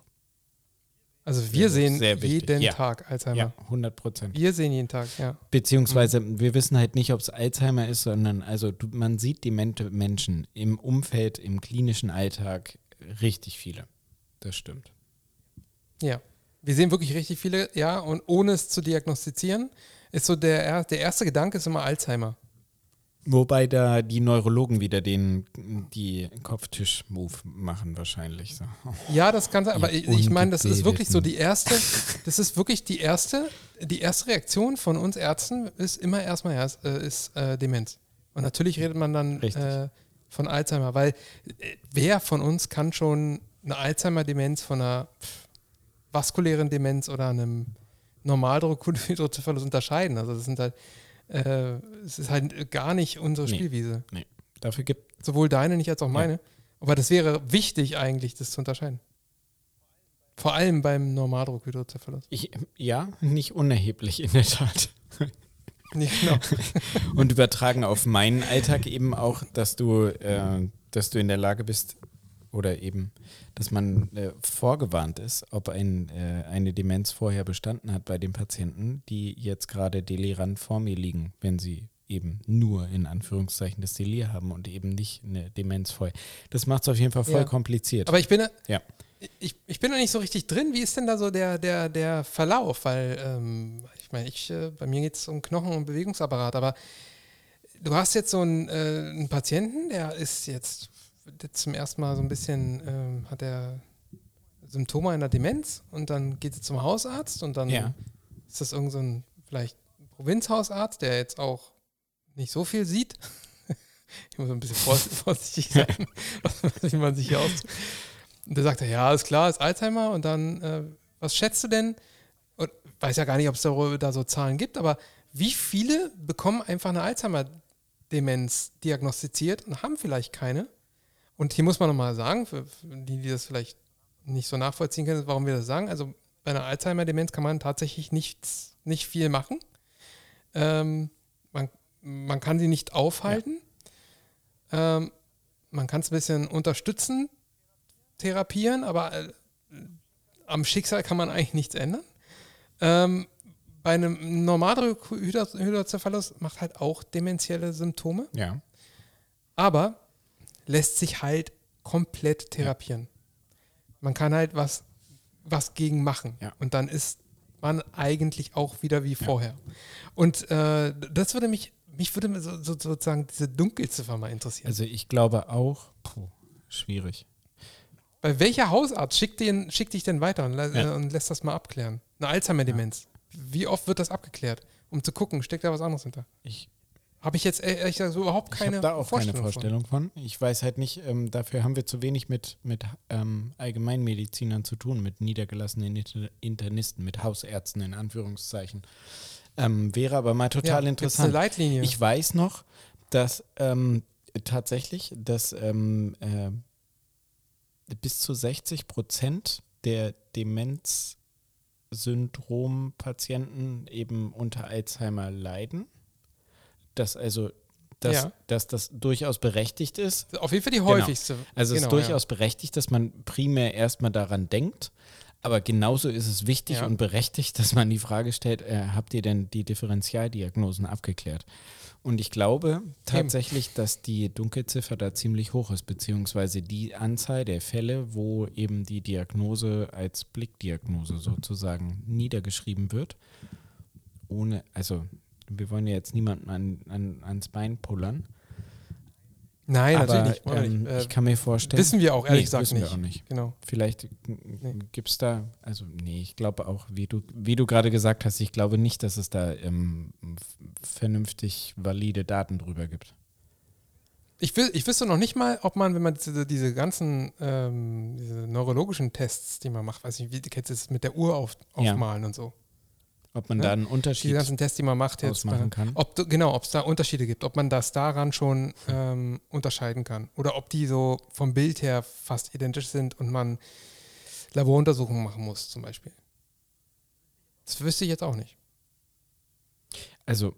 Also wir sehen jeden Ja. Tag Alzheimer. Ja, 100 Prozent. Wir sehen jeden Tag, ja. Beziehungsweise Mhm. wir wissen halt nicht, ob es Alzheimer ist, sondern also du, man sieht demente Menschen im Umfeld, im klinischen Alltag richtig viele. Das stimmt. Ja. Wir sehen wirklich richtig viele, ja, und ohne es zu diagnostizieren, ist so der, er- der erste Gedanke ist immer Alzheimer. Wobei da die Neurologen wieder den die Kopftisch-Move machen wahrscheinlich. So. Ja, das kann sein, aber ich, ich meine, das ist wirklich so die erste, das ist wirklich die erste, die erste Reaktion von uns Ärzten ist immer erstmal erst, äh, ist äh, Demenz. Und natürlich redet man dann äh, von Alzheimer, weil äh, wer von uns kann schon eine Alzheimer-Demenz von einer vaskulären Demenz oder einem Normaldruck-Hydrocephalus unterscheiden? Also das sind halt, äh, es ist halt gar nicht unsere Nee. Spielwiese. Dafür gibt Sowohl deine nicht als auch meine. Aber das wäre wichtig eigentlich, das zu unterscheiden. Vor allem beim Normaldruck-Hydrocephalus. ja nicht unerheblich in der Tat. Nicht genau. Und übertragen auf meinen Alltag eben auch, dass du, äh, dass du in der Lage bist oder eben, dass man äh, vorgewarnt ist, ob ein, äh, eine Demenz vorher bestanden hat bei den Patienten, die jetzt gerade delirant vor mir liegen, wenn sie eben nur in Anführungszeichen das Delir haben und eben nicht eine Demenz vorher. Das macht es auf jeden Fall voll Ja. kompliziert. Aber ich bin, Ja. ich, ich bin noch nicht so richtig drin. Wie ist denn da so der, der, der Verlauf? Weil, ähm, ich meine, ich, äh, bei mir geht es um Knochen- und Bewegungsapparat, aber du hast jetzt so einen, äh, einen Patienten, der ist jetzt, jetzt zum ersten Mal so ein bisschen, ähm, hat er Symptome einer Demenz und dann geht er zum Hausarzt und dann Ja. ist das irgend so ein vielleicht Provinzhausarzt, der jetzt auch nicht so viel sieht. ich muss ein bisschen vors- vorsichtig sein, wie man sich hier aus. Und der sagt, ja, ist klar, ist Alzheimer. Und dann, äh, was schätzt du denn? Und weiß ja gar nicht, ob es darüber da so Zahlen gibt, aber wie viele bekommen einfach eine Alzheimer-Demenz diagnostiziert und haben vielleicht keine? Und hier muss man nochmal sagen, für, die, die das vielleicht nicht so nachvollziehen können, warum wir das sagen. Also bei einer Alzheimer-Demenz kann man tatsächlich nichts, nicht viel machen. Ähm, man, man kann sie nicht aufhalten. Ähm, man kann es ein bisschen unterstützen, therapieren, aber äh, am Schicksal kann man eigentlich nichts ändern. Ähm, bei einem Normalhydrocephalus macht halt auch dementielle Symptome, Ja. aber lässt sich halt komplett therapieren. Man kann halt was, was gegen machen. Ja. Und dann ist man eigentlich auch wieder wie vorher. Und äh, das würde mich, mich würde so, so, sozusagen diese Dunkelziffer mal interessieren. Also ich glaube auch, puh, schwierig. Bei welcher Hausarzt schickt, den, schickt dich denn weiter und, Ja. äh, und lässt das mal abklären? Eine Alzheimer-Demenz. Wie oft wird das abgeklärt? Um zu gucken, steckt da was anderes hinter? Ich, Habe ich jetzt e- ehrlich gesagt so überhaupt ich keine habe da auch Vorstellung, keine Vorstellung von. Ich weiß halt nicht, ähm, dafür haben wir zu wenig mit, mit ähm, Allgemeinmedizinern zu tun, mit niedergelassenen Inter Internisten, mit Hausärzten in Anführungszeichen. Ähm, wäre aber mal von. total ja, interessant. Eine Leitlinie. Ich weiß noch, dass ähm, tatsächlich, dass ähm, äh, bis zu 60 Prozent der Demenz-Syndrom-Patienten eben unter Alzheimer leiden. Dass also, dass, Ja. dass das durchaus berechtigt ist. Auf jeden Fall die häufigste. Also es Genau, ist durchaus berechtigt, dass man primär erstmal daran denkt. Aber genauso ist es wichtig Ja. und berechtigt, dass man die Frage stellt, äh, habt ihr denn die Differentialdiagnosen abgeklärt? Und ich glaube tatsächlich, dass die Dunkelziffer da ziemlich hoch ist, beziehungsweise die Anzahl der Fälle, wo eben die Diagnose als Blickdiagnose sozusagen niedergeschrieben wird. Ohne, also wir wollen ja jetzt niemanden an, an, ans Bein pullern. Nein, aber natürlich nicht. ähm, nicht. Äh, ich kann mir vorstellen. wissen wir auch ehrlich Nee, gesagt wissen nicht. wir auch nicht. Genau. Vielleicht gibt es da, also nee, ich glaube auch, wie du, wie du gerade gesagt hast, ich glaube nicht, dass es da ähm, vernünftig valide Daten drüber gibt. Ich, will, ich wüsste noch nicht mal, ob man, wenn man diese, diese ganzen ähm, diese neurologischen Tests, die man macht, weiß nicht, wie du kennst das mit der Uhr auf, Ja. aufmalen und so. Ob man Ne? da einen Die Unterschied ganzen Tests, die man macht jetzt. Bei, kann. ob genau, ob es da Unterschiede gibt, ob man das daran schon ähm, unterscheiden kann. Oder ob die so vom Bild her fast identisch sind und man Laboruntersuchungen machen muss, zum Beispiel. Das wüsste ich jetzt auch nicht. Also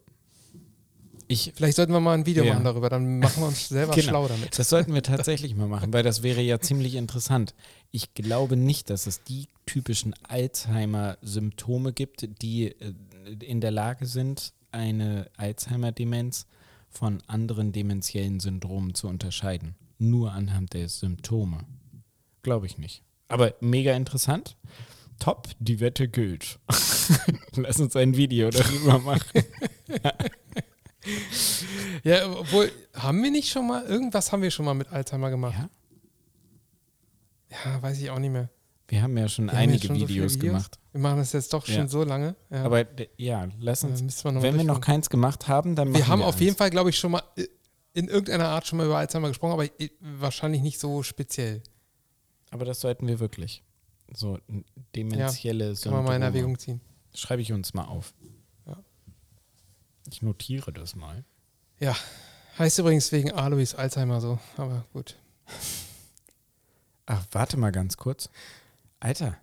ich, Vielleicht sollten wir mal ein Video Ja. machen darüber, dann machen wir uns selber Genau. schlau damit. das sollten wir tatsächlich mal machen, weil das wäre ja ziemlich interessant. Ich glaube nicht, dass es die typischen Alzheimer-Symptome gibt, die äh, in der Lage sind, eine Alzheimer-Demenz von anderen dementiellen Syndromen zu unterscheiden. Nur anhand der Symptome. Glaube ich nicht. Aber mega interessant. Top, die Wette gilt. Lass uns ein Video darüber machen. Ja, obwohl, haben wir nicht schon mal, irgendwas haben wir schon mal mit Alzheimer gemacht. Ja? Ja, weiß ich auch nicht mehr. Wir haben ja schon Wir haben einige schon so viele Videos gemacht. Wir machen das jetzt doch schon Ja. so lange. Ja. Aber ja, lass Äh, uns. wir Wenn wir noch keins gemacht haben, dann machen wir haben wir auf jeden eins. Fall, glaube ich, schon mal äh, in irgendeiner Art schon mal über Alzheimer gesprochen, aber i- wahrscheinlich nicht so speziell. Aber das sollten wir wirklich. So dementielle Kann man mal in Symptome. Erwägung ziehen. Schreibe ich uns mal auf. Ja. Ich notiere das mal. Ja, heißt übrigens wegen Alois Alzheimer so, aber gut. Ach, warte mal ganz kurz. Alter,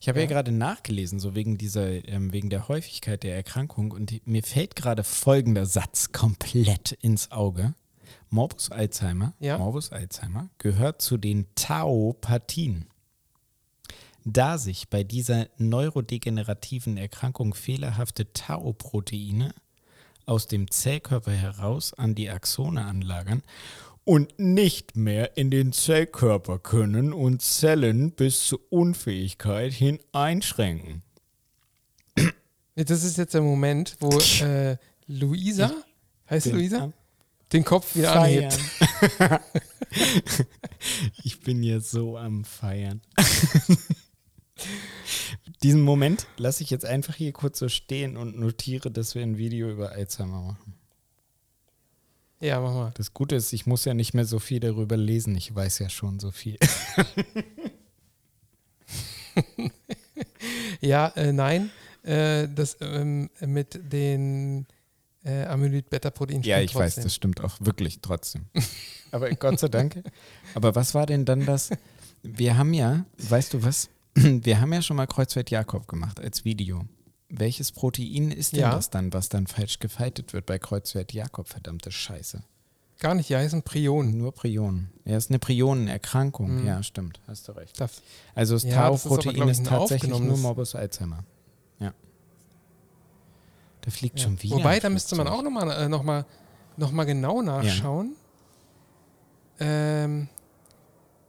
ich habe ja, Ja. gerade nachgelesen, so wegen dieser, ähm, wegen der Häufigkeit der Erkrankung und die, mir fällt gerade folgender Satz komplett ins Auge. Morbus Alzheimer, Ja. Morbus Alzheimer gehört zu den Taupathien. Da sich bei dieser neurodegenerativen Erkrankung fehlerhafte Tau-Proteine aus dem Zellkörper heraus an die Axone anlagern und nicht mehr in den Zellkörper können und Zellen bis zur Unfähigkeit hin einschränken. Das ist jetzt der Moment, wo äh, Luisa, heißt sie Luisa, den Kopf wieder Feiern. anhebt. ich bin jetzt so am Feiern. Diesen Moment lasse ich jetzt einfach hier kurz so stehen und notiere, dass wir ein Video über Alzheimer machen. Ja, mach mal. Das Gute ist, ich muss ja nicht mehr so viel darüber lesen. Ich weiß ja schon so viel. Ja, äh, nein, äh, das ähm, mit den äh, Amyloid-Beta-Protein Ja, ich weiß, trotzdem. das stimmt auch wirklich trotzdem. Aber Gott sei Dank. Aber was war denn dann das? Wir haben ja, weißt du was? Wir haben ja schon mal Kreuzfeld-Jakob gemacht als Video. Welches Protein ist denn Ja. das dann, was dann falsch gefaltet wird bei Kreuzfeld-Jakob? Verdammte Scheiße. Gar nicht, die heißen Prionen. Nur Prionen. Ja, ist eine Prionenerkrankung. Mhm. Ja, stimmt. Hast du recht. Das, Also das Ja, ist Tau-Protein ist ein tatsächlich nur Morbus Alzheimer. Ja. Da fliegt ja. schon wieder. Wobei, da müsste man auch nochmal äh, noch mal, noch mal genau nachschauen. Ähm,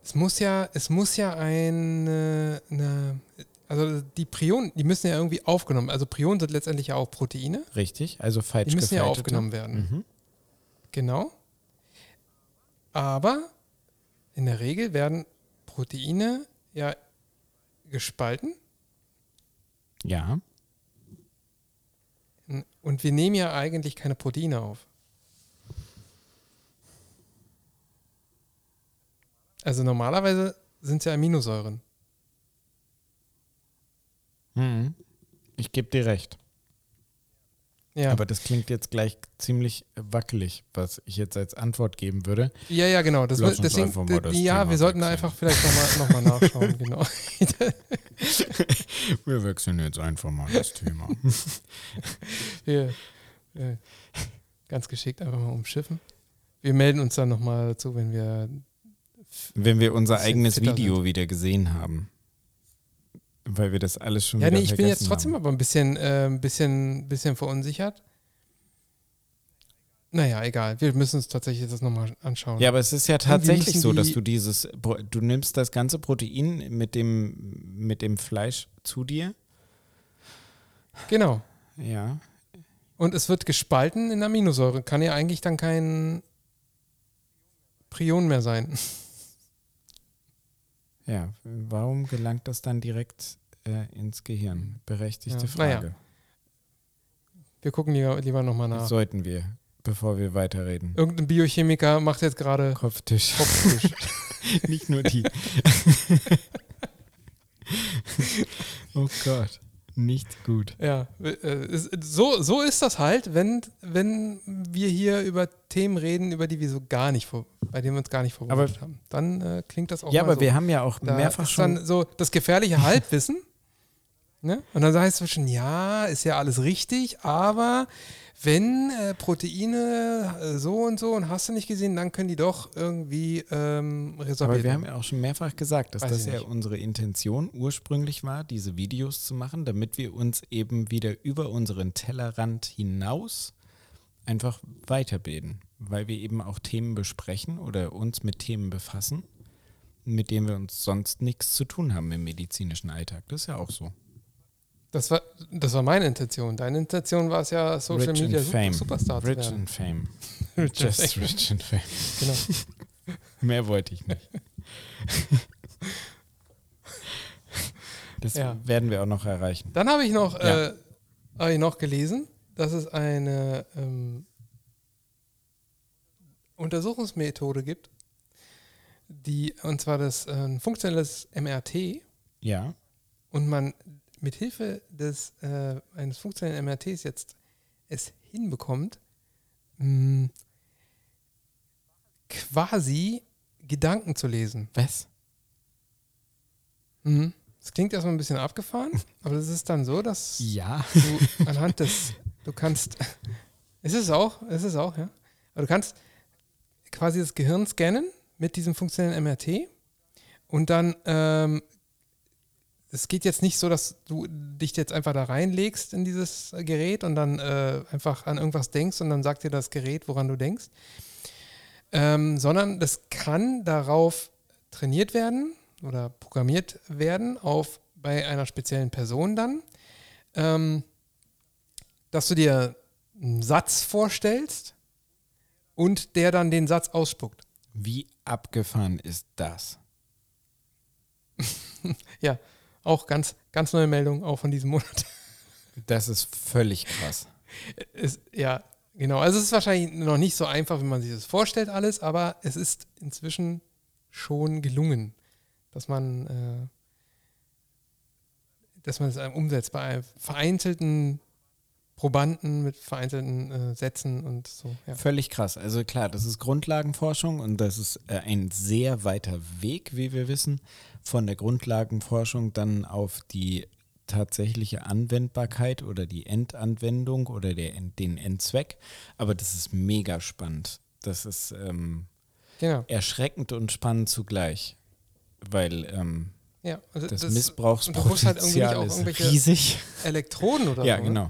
es muss ja, es muss ja eine, eine, also die Prionen, die müssen ja irgendwie aufgenommen, also Prionen sind letztendlich ja auch Proteine, Richtig, also falsch die müssen ja gefaltete. aufgenommen werden. Mhm. Genau. Aber in der Regel werden Proteine ja gespalten Ja, und wir nehmen ja eigentlich keine Proteine auf. Also normalerweise sind es ja Aminosäuren. Mhm. Ich gebe dir recht. Ja, Aber das klingt jetzt gleich ziemlich wackelig, was ich jetzt als Antwort geben würde. ja, ja, genau. Das, Lass deswegen, einfach mal das ja, Thema wir sollten da wechseln. einfach vielleicht nochmal noch mal nachschauen, genau. Wir wechseln jetzt einfach mal das Thema. Wir, äh, ganz geschickt einfach mal umschiffen. Wir melden uns dann nochmal dazu, wenn wir Wenn wir unser eigenes Video wieder gesehen haben. Weil wir das alles schon Ja, nee, ich bin jetzt trotzdem haben. aber ein bisschen, äh, ein bisschen, bisschen verunsichert. Naja, egal. Wir müssen uns tatsächlich das nochmal anschauen. Ja, aber es ist ja tatsächlich so, dass du dieses, du nimmst das ganze Protein mit dem, mit dem Fleisch zu dir. Genau. Ja. Und es wird gespalten in Aminosäure. Kann ja eigentlich dann kein Prion mehr sein. Ja, warum gelangt das dann direkt äh, ins Gehirn? Berechtigte Ja, Frage. naja. Wir gucken lieber, lieber nochmal nach. Sollten wir, bevor wir weiterreden. Irgendein Biochemiker macht jetzt gerade Kopftisch. Kopftisch. Nicht nur die. oh Gott. Nicht gut. ja, äh, so, so ist das halt, wenn, wenn wir hier über Themen reden, über die wir so gar nicht, vor, bei denen wir uns gar nicht vorbereitet haben. Dann äh, klingt das auch Ja, aber so. wir haben ja auch Da mehrfach schon. dann so das gefährliche Halbwissen. ne? Und dann heißt es schon, ja, ist ja alles richtig, aber wenn äh, Proteine äh, so und so und hast du nicht gesehen, dann können die doch irgendwie ähm, resorbiert Aber wir haben ja auch schon mehrfach gesagt, dass Weiß das ja nicht. unsere Intention ursprünglich war, diese Videos zu machen, damit wir uns eben wieder über unseren Tellerrand hinaus einfach weiterbilden, weil wir eben auch Themen besprechen oder uns mit Themen befassen, mit denen wir uns sonst nichts zu tun haben im medizinischen Alltag. Das ist ja auch so. Das war, das war meine Intention. Deine Intention war es ja, Social rich Media and Super, fame. Superstar zu Rich werden. and fame. Rich and Just fame. rich and fame. Genau. Mehr wollte ich nicht. Das Ja. werden wir auch noch erreichen. Dann habe ich noch, Ja. äh, habe ich noch gelesen, dass es eine ähm, Untersuchungsmethode gibt, die, und zwar das äh, funktionelles MRT, Ja. und man mit Hilfe des, äh, eines funktionellen MRTs jetzt es hinbekommt, mh, quasi Gedanken zu lesen. Was? Mhm. Das klingt erstmal ein bisschen abgefahren, aber das ist dann so, dass Ja. du anhand des, du kannst, es ist auch, es ist auch, ja, aber du kannst quasi das Gehirn scannen mit diesem funktionellen MRT und dann, ähm, es geht jetzt nicht so, dass du dich jetzt einfach da reinlegst in dieses Gerät und dann äh, einfach an irgendwas denkst und dann sagt dir das Gerät, woran du denkst. ähm, sondern das kann darauf trainiert werden oder programmiert werden auf bei einer speziellen Person dann, ähm, dass du dir einen Satz vorstellst und der dann den Satz ausspuckt. Wie abgefahren ist das? ja, auch ganz, ganz neue Meldung, auch von diesem Monat. Das ist völlig krass. Ist, ja, genau. Also es ist wahrscheinlich noch nicht so einfach, wie man sich das vorstellt, alles, aber es ist inzwischen schon gelungen, dass man, äh, dass man es umsetzt bei vereinzelten Probanden mit vereinzelten äh, Sätzen und so. Ja. Völlig krass. Also klar, das ist Grundlagenforschung und das ist äh, ein sehr weiter Weg, wie wir wissen, von der Grundlagenforschung dann auf die tatsächliche Anwendbarkeit oder die Endanwendung oder der, den Endzweck. Aber das ist mega spannend. Das ist ähm, genau. erschreckend und spannend zugleich, weil ähm, ja, also das, das Missbrauchspotenzial halt ist riesig. Elektroden oder ja, so. Ja, genau.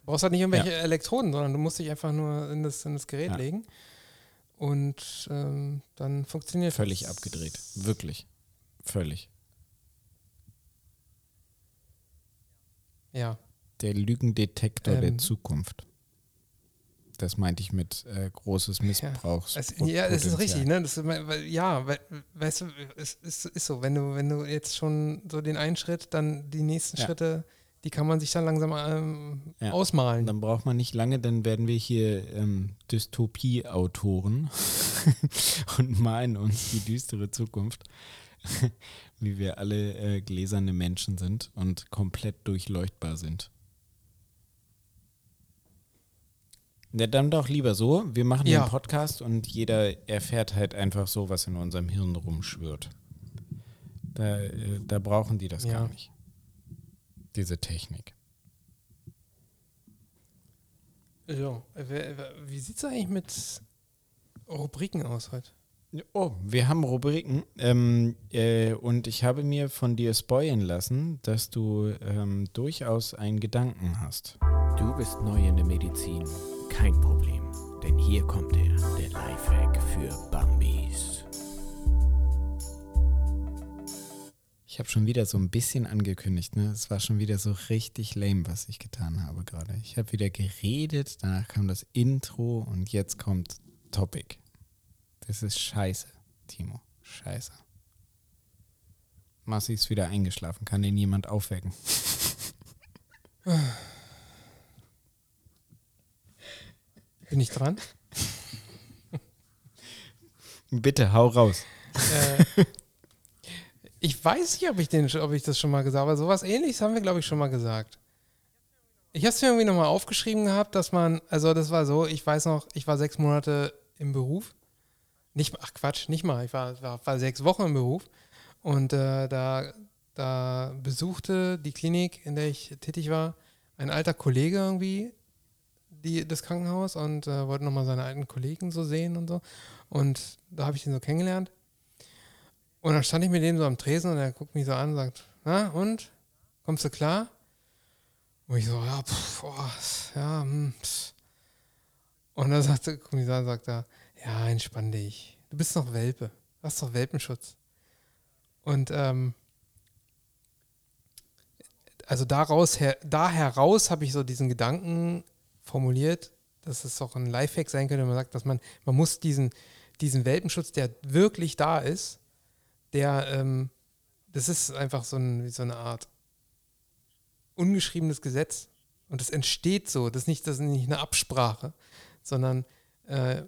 Du brauchst halt nicht irgendwelche ja. Elektroden, sondern du musst dich einfach nur in das, in das Gerät ja. legen. Und ähm, dann funktioniert Völlig das. abgedreht. Wirklich. Völlig. Ja. Der Lügendetektor ähm, der Zukunft. Das meinte ich mit äh, großes Missbrauchs. Ja, es, ja, das ist richtig, ne? Das ja, weißt du, es ist, ist, so, wenn du, wenn du jetzt schon so den einen Schritt, dann die nächsten ja. Schritte die kann man sich dann langsam ähm, ja. ausmalen. Dann braucht man nicht lange, dann werden wir hier ähm, Dystopie-Autoren und malen uns die düstere Zukunft, wie wir alle äh, gläserne Menschen sind und komplett durchleuchtbar sind. Ja, dann doch lieber so. Wir machen ja. den Podcast und jeder erfährt halt einfach so, was in unserem Hirn rumschwirrt. Da, äh, da brauchen die das ja. gar nicht diese Technik. Ja, wie sieht es eigentlich mit Rubriken aus heute? Oh, wir haben Rubriken ähm, äh, und ich habe mir von dir spoilen lassen, dass du ähm, durchaus einen Gedanken hast. Du bist neu in der Medizin, kein Problem, denn hier kommt er, der Lifehack für Bambis. Ich habe schon wieder so ein bisschen angekündigt, ne? Es war schon wieder so richtig lame, was ich getan habe gerade. Ich habe wieder geredet, danach kam das Intro und jetzt kommt Topic. Das ist scheiße, Timo. Scheiße. Marci ist wieder eingeschlafen. Kann den jemand aufwecken? Bin ich dran? Bitte, hau raus. Äh, ich weiß nicht, ob ich, den, ob ich das schon mal gesagt habe, aber sowas ähnliches haben wir, glaube ich, schon mal gesagt. Ich habe es mir irgendwie nochmal aufgeschrieben gehabt, dass man, also das war so, ich weiß noch, ich war sechs Monate im Beruf. Nicht, ach Quatsch, nicht mal, ich war, war, war sechs Wochen im Beruf und äh, da, da besuchte die Klinik, in der ich tätig war, ein alter Kollege irgendwie, die, das Krankenhaus und äh, wollte nochmal seine alten Kollegen so sehen und so. Und da habe ich ihn so kennengelernt. Und dann stand ich mit dem so am Tresen und er guckt mich so an und sagt, na und? Kommst du klar? Und ich so, ja, pff, boah, ja, hm, pff. Und dann sagt der Kommissar, sagt er, ja, entspann dich. Du bist noch Welpe. Du hast doch Welpenschutz. Und ähm, also daraus her, da heraus habe ich so diesen Gedanken formuliert, dass es auch ein Lifehack sein könnte, wenn man sagt, dass man, man muss diesen, diesen Welpenschutz, der wirklich da ist, der, ähm, das ist einfach so, ein, so eine Art ungeschriebenes Gesetz. Und das entsteht so. Das ist nicht, das ist nicht eine Absprache, sondern äh,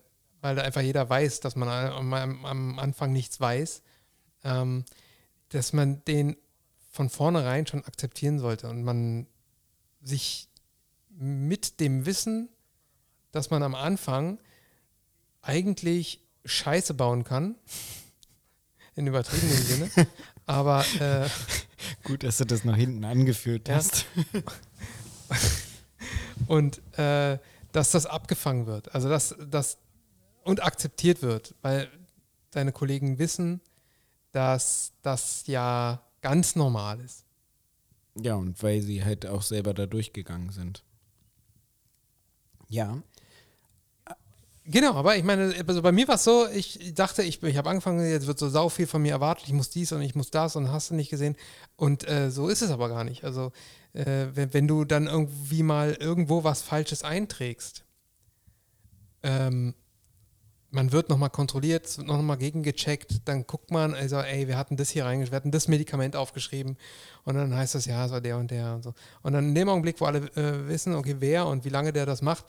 weil da einfach jeder weiß, dass man am, am Anfang nichts weiß, ähm, dass man den von vornherein schon akzeptieren sollte und man sich mit dem Wissen, dass man am Anfang eigentlich Scheiße bauen kann, in übertriebenem Sinne. Aber äh, gut, dass du das noch hinten angeführt ja. hast. und äh, dass das abgefangen wird, also dass das und akzeptiert wird, weil deine Kollegen wissen, dass das ja ganz normal ist. Ja, und weil sie halt auch selber da durchgegangen sind. Ja. Genau, aber ich meine, also bei mir war es so, ich dachte, ich, ich habe angefangen, jetzt wird so sau viel von mir erwartet, ich muss dies und ich muss das und hast du nicht gesehen. Und äh, so ist es aber gar nicht. Also, äh, wenn, wenn du dann irgendwie mal irgendwo was Falsches einträgst, ähm, man wird nochmal kontrolliert, es wird nochmal gegengecheckt, dann guckt man, also, ey, wir hatten das hier reingeschrieben, wir hatten das Medikament aufgeschrieben und dann heißt das, ja, es war der und der und so. Und dann in dem Augenblick, wo alle äh, wissen, okay, wer und wie lange der das macht,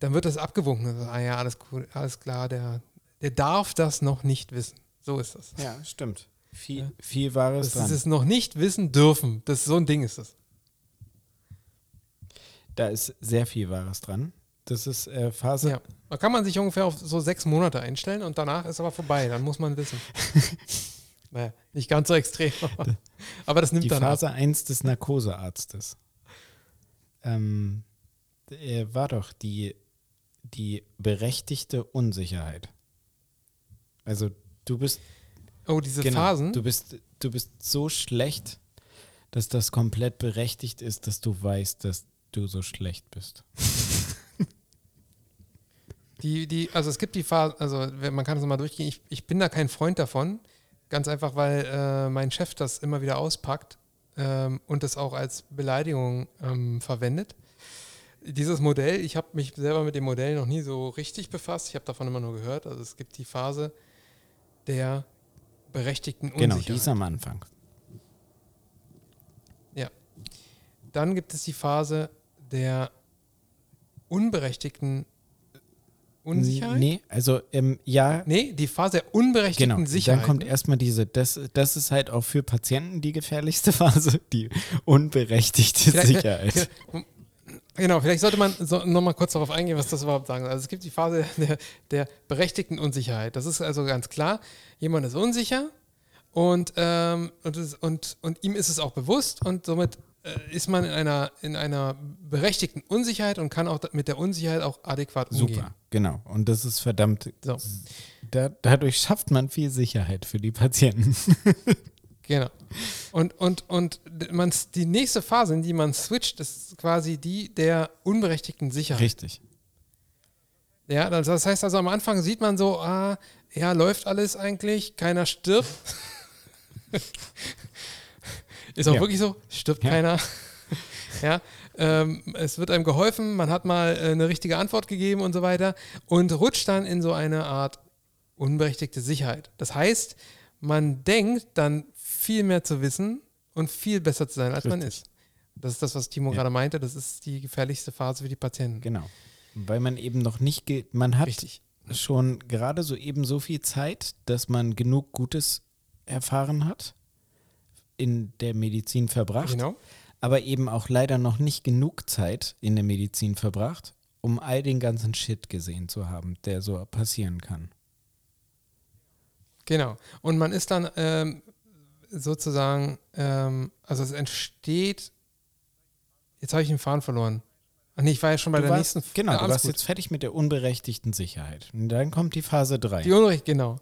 dann wird das abgewunken. Also, ah ja, alles cool, alles klar, der, der darf das noch nicht wissen. So ist das. Ja, stimmt. Viel, viel Wahres Das ist es noch nicht wissen dürfen. Das so ein Ding ist das. Da ist sehr viel Wahres dran. Das ist äh, Phase. Ja. Da kann man sich ungefähr auf so sechs Monate einstellen und danach ist aber vorbei. Dann muss man wissen. naja, nicht ganz so extrem. aber das nimmt Die dann ab. Phase 1 des Narkosearztes. Ähm, äh, war doch die, die berechtigte Unsicherheit. Also du bist Oh, diese genau, Phasen. Du bist, du bist so schlecht, dass das komplett berechtigt ist, dass du weißt, dass du so schlecht bist. Die, die, also es gibt die Phase, also man kann es mal durchgehen, ich, ich bin da kein Freund davon. Ganz einfach, weil äh, mein Chef das immer wieder auspackt ähm, und das auch als Beleidigung ähm, verwendet. Dieses Modell, ich habe mich selber mit dem Modell noch nie so richtig befasst. Ich habe davon immer nur gehört. Also es gibt die Phase der berechtigten Genau, Unsicherheit. die ist am Anfang. Dann gibt es die Phase der unberechtigten Unsicherheit. Nee, also ähm, ja, Nee, die Phase der unberechtigten genau. Sicherheit. Dann kommt ne? erstmal diese, das, das ist halt auch für Patienten die gefährlichste Phase, die unberechtigte Vielleicht- Sicherheit. Genau, vielleicht sollte man so, nochmal kurz darauf eingehen, was das überhaupt sagen soll. Also es gibt die Phase der, der berechtigten Unsicherheit. Das ist also ganz klar, jemand ist unsicher und, ähm, und, und, und ihm ist es auch bewusst und somit äh, ist man in einer, in einer berechtigten Unsicherheit und kann auch mit der Unsicherheit auch adäquat umgehen. Super, genau. Und das ist verdammt, So, da, dadurch schafft man viel Sicherheit für die Patienten. genau. Und, und, und man, die nächste Phase, in die man switcht, ist quasi die der unberechtigten Sicherheit. Richtig. Ja, das das heißt also am Anfang sieht man so, ah, ja, läuft alles eigentlich, keiner stirbt. Ist auch Ja. wirklich so, stirbt Ja. keiner. ja, ähm, es wird einem geholfen, man hat mal äh, eine richtige Antwort gegeben und so weiter und rutscht dann in so eine Art unberechtigte Sicherheit. Das heißt, man denkt dann viel mehr zu wissen und viel besser zu sein, als man Richtig. ist. Das ist das, was Timo Ja. gerade meinte. Das ist die gefährlichste Phase für die Patienten. Genau. Weil man eben noch nicht, man hat Richtig. schon gerade so eben so viel Zeit, dass man genug Gutes erfahren hat, in der Medizin verbracht, Genau. aber eben auch leider noch nicht genug Zeit in der Medizin verbracht, um all den ganzen Shit gesehen zu haben, der so passieren kann. Genau. Und man ist dann ähm, sozusagen, ähm, also es entsteht, jetzt habe ich den Faden verloren. Ach nee, ich war ja schon bei Du der warst, nächsten. genau, Ja, du alles warst gut. jetzt fertig mit der unberechtigten Sicherheit. Und dann kommt die Phase 3. Die Unrecht, genau.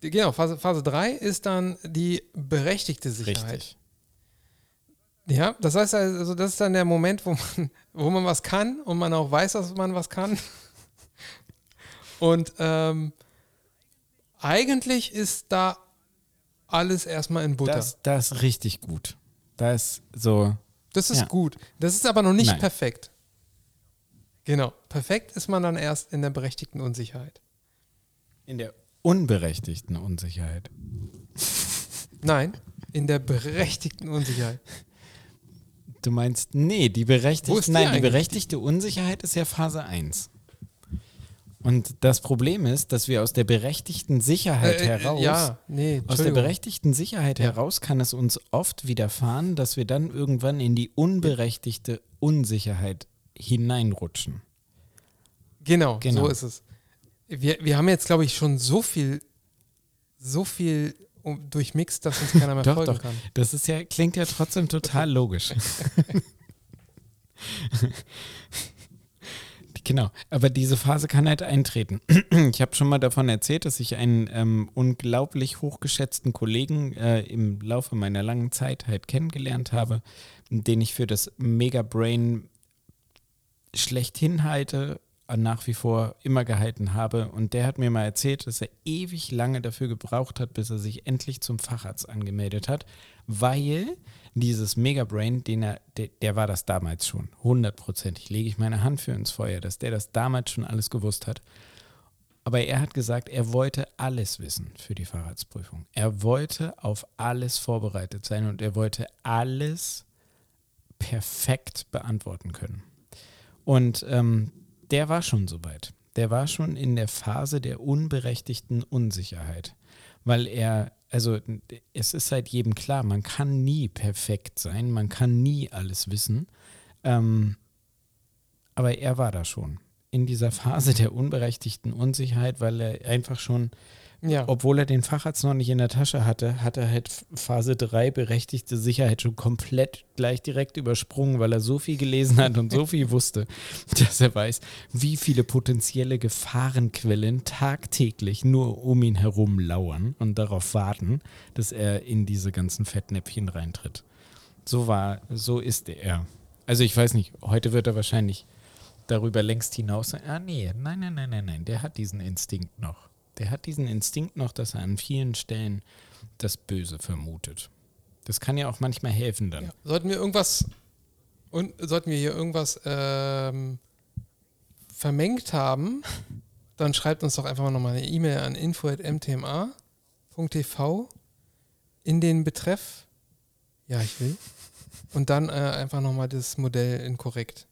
Genau, Phase, Phase 3 ist dann die berechtigte Sicherheit. Richtig. Ja, das heißt also, das ist dann der Moment, wo man, wo man was kann und man auch weiß, dass man was kann. Und ähm, eigentlich ist da alles erstmal in Butter. Das, das ist richtig gut. Das ist so, Das ist Ja. gut. Das ist aber noch nicht Nein. perfekt. Genau. Perfekt ist man dann erst in der berechtigten Unsicherheit. in der unberechtigten Unsicherheit. Nein, in der berechtigten Unsicherheit. Du meinst, nee, die berechtigte, die nein, die berechtigte Unsicherheit ist ja Phase 1. Und das Problem ist, dass wir aus der berechtigten Sicherheit Äh, äh, heraus, Ja, nee, aus der berechtigten Sicherheit Ja. heraus kann es uns oft widerfahren, dass wir dann irgendwann in die unberechtigte Unsicherheit hineinrutschen. Genau, Genau. so ist es. Wir, wir haben jetzt, glaube ich, schon so viel, so viel durchmixt, dass uns keiner mehr Doch, folgen doch. kann. Das ist ja, klingt ja trotzdem total logisch. genau, aber diese Phase kann halt eintreten. Ich habe schon mal davon erzählt, dass ich einen ähm, unglaublich hochgeschätzten Kollegen äh, im Laufe meiner langen Zeit halt kennengelernt habe, den ich für das Megabrain schlechthin halte, nach wie vor immer gehalten habe. Und der hat mir mal erzählt, dass er ewig lange dafür gebraucht hat, bis er sich endlich zum Facharzt angemeldet hat, weil dieses Megabrain, den er, der, der war das damals schon, hundertprozentig, lege ich meine Hand für ins Feuer, dass der das damals schon alles gewusst hat. Aber er hat gesagt, er wollte alles wissen für die Fahrradsprüfung. Er wollte auf alles vorbereitet sein und er wollte alles perfekt beantworten können. Und ähm, der war schon soweit. Der war schon in der Phase der unberechtigten Unsicherheit, weil er, also es ist seit jedem klar, man kann nie perfekt sein, man kann nie alles wissen. Ähm, aber er war da schon in dieser Phase der unberechtigten Unsicherheit, weil er einfach schon ja. Obwohl er den Facharzt noch nicht in der Tasche hatte, hat er halt Phase 3 berechtigte Sicherheit schon komplett gleich direkt übersprungen, weil er so viel gelesen hat und so viel wusste, dass er weiß, wie viele potenzielle Gefahrenquellen tagtäglich nur um ihn herum lauern und darauf warten, dass er in diese ganzen Fettnäpfchen reintritt. So war, so ist er. Also ich weiß nicht, heute wird er wahrscheinlich darüber längst hinaus sein. Ah nee, nein, nein, nein, nein, nein, der hat diesen Instinkt noch der hat diesen Instinkt noch, dass er an vielen Stellen das Böse vermutet. Das kann ja auch manchmal helfen dann. Ja. Sollten wir irgendwas und sollten wir hier irgendwas ähm, vermengt haben, dann schreibt uns doch einfach mal nochmal eine E-Mail an info.mtma.tv in den Betreff Ja, ich will. Und dann äh, einfach nochmal das Modell inkorrekt.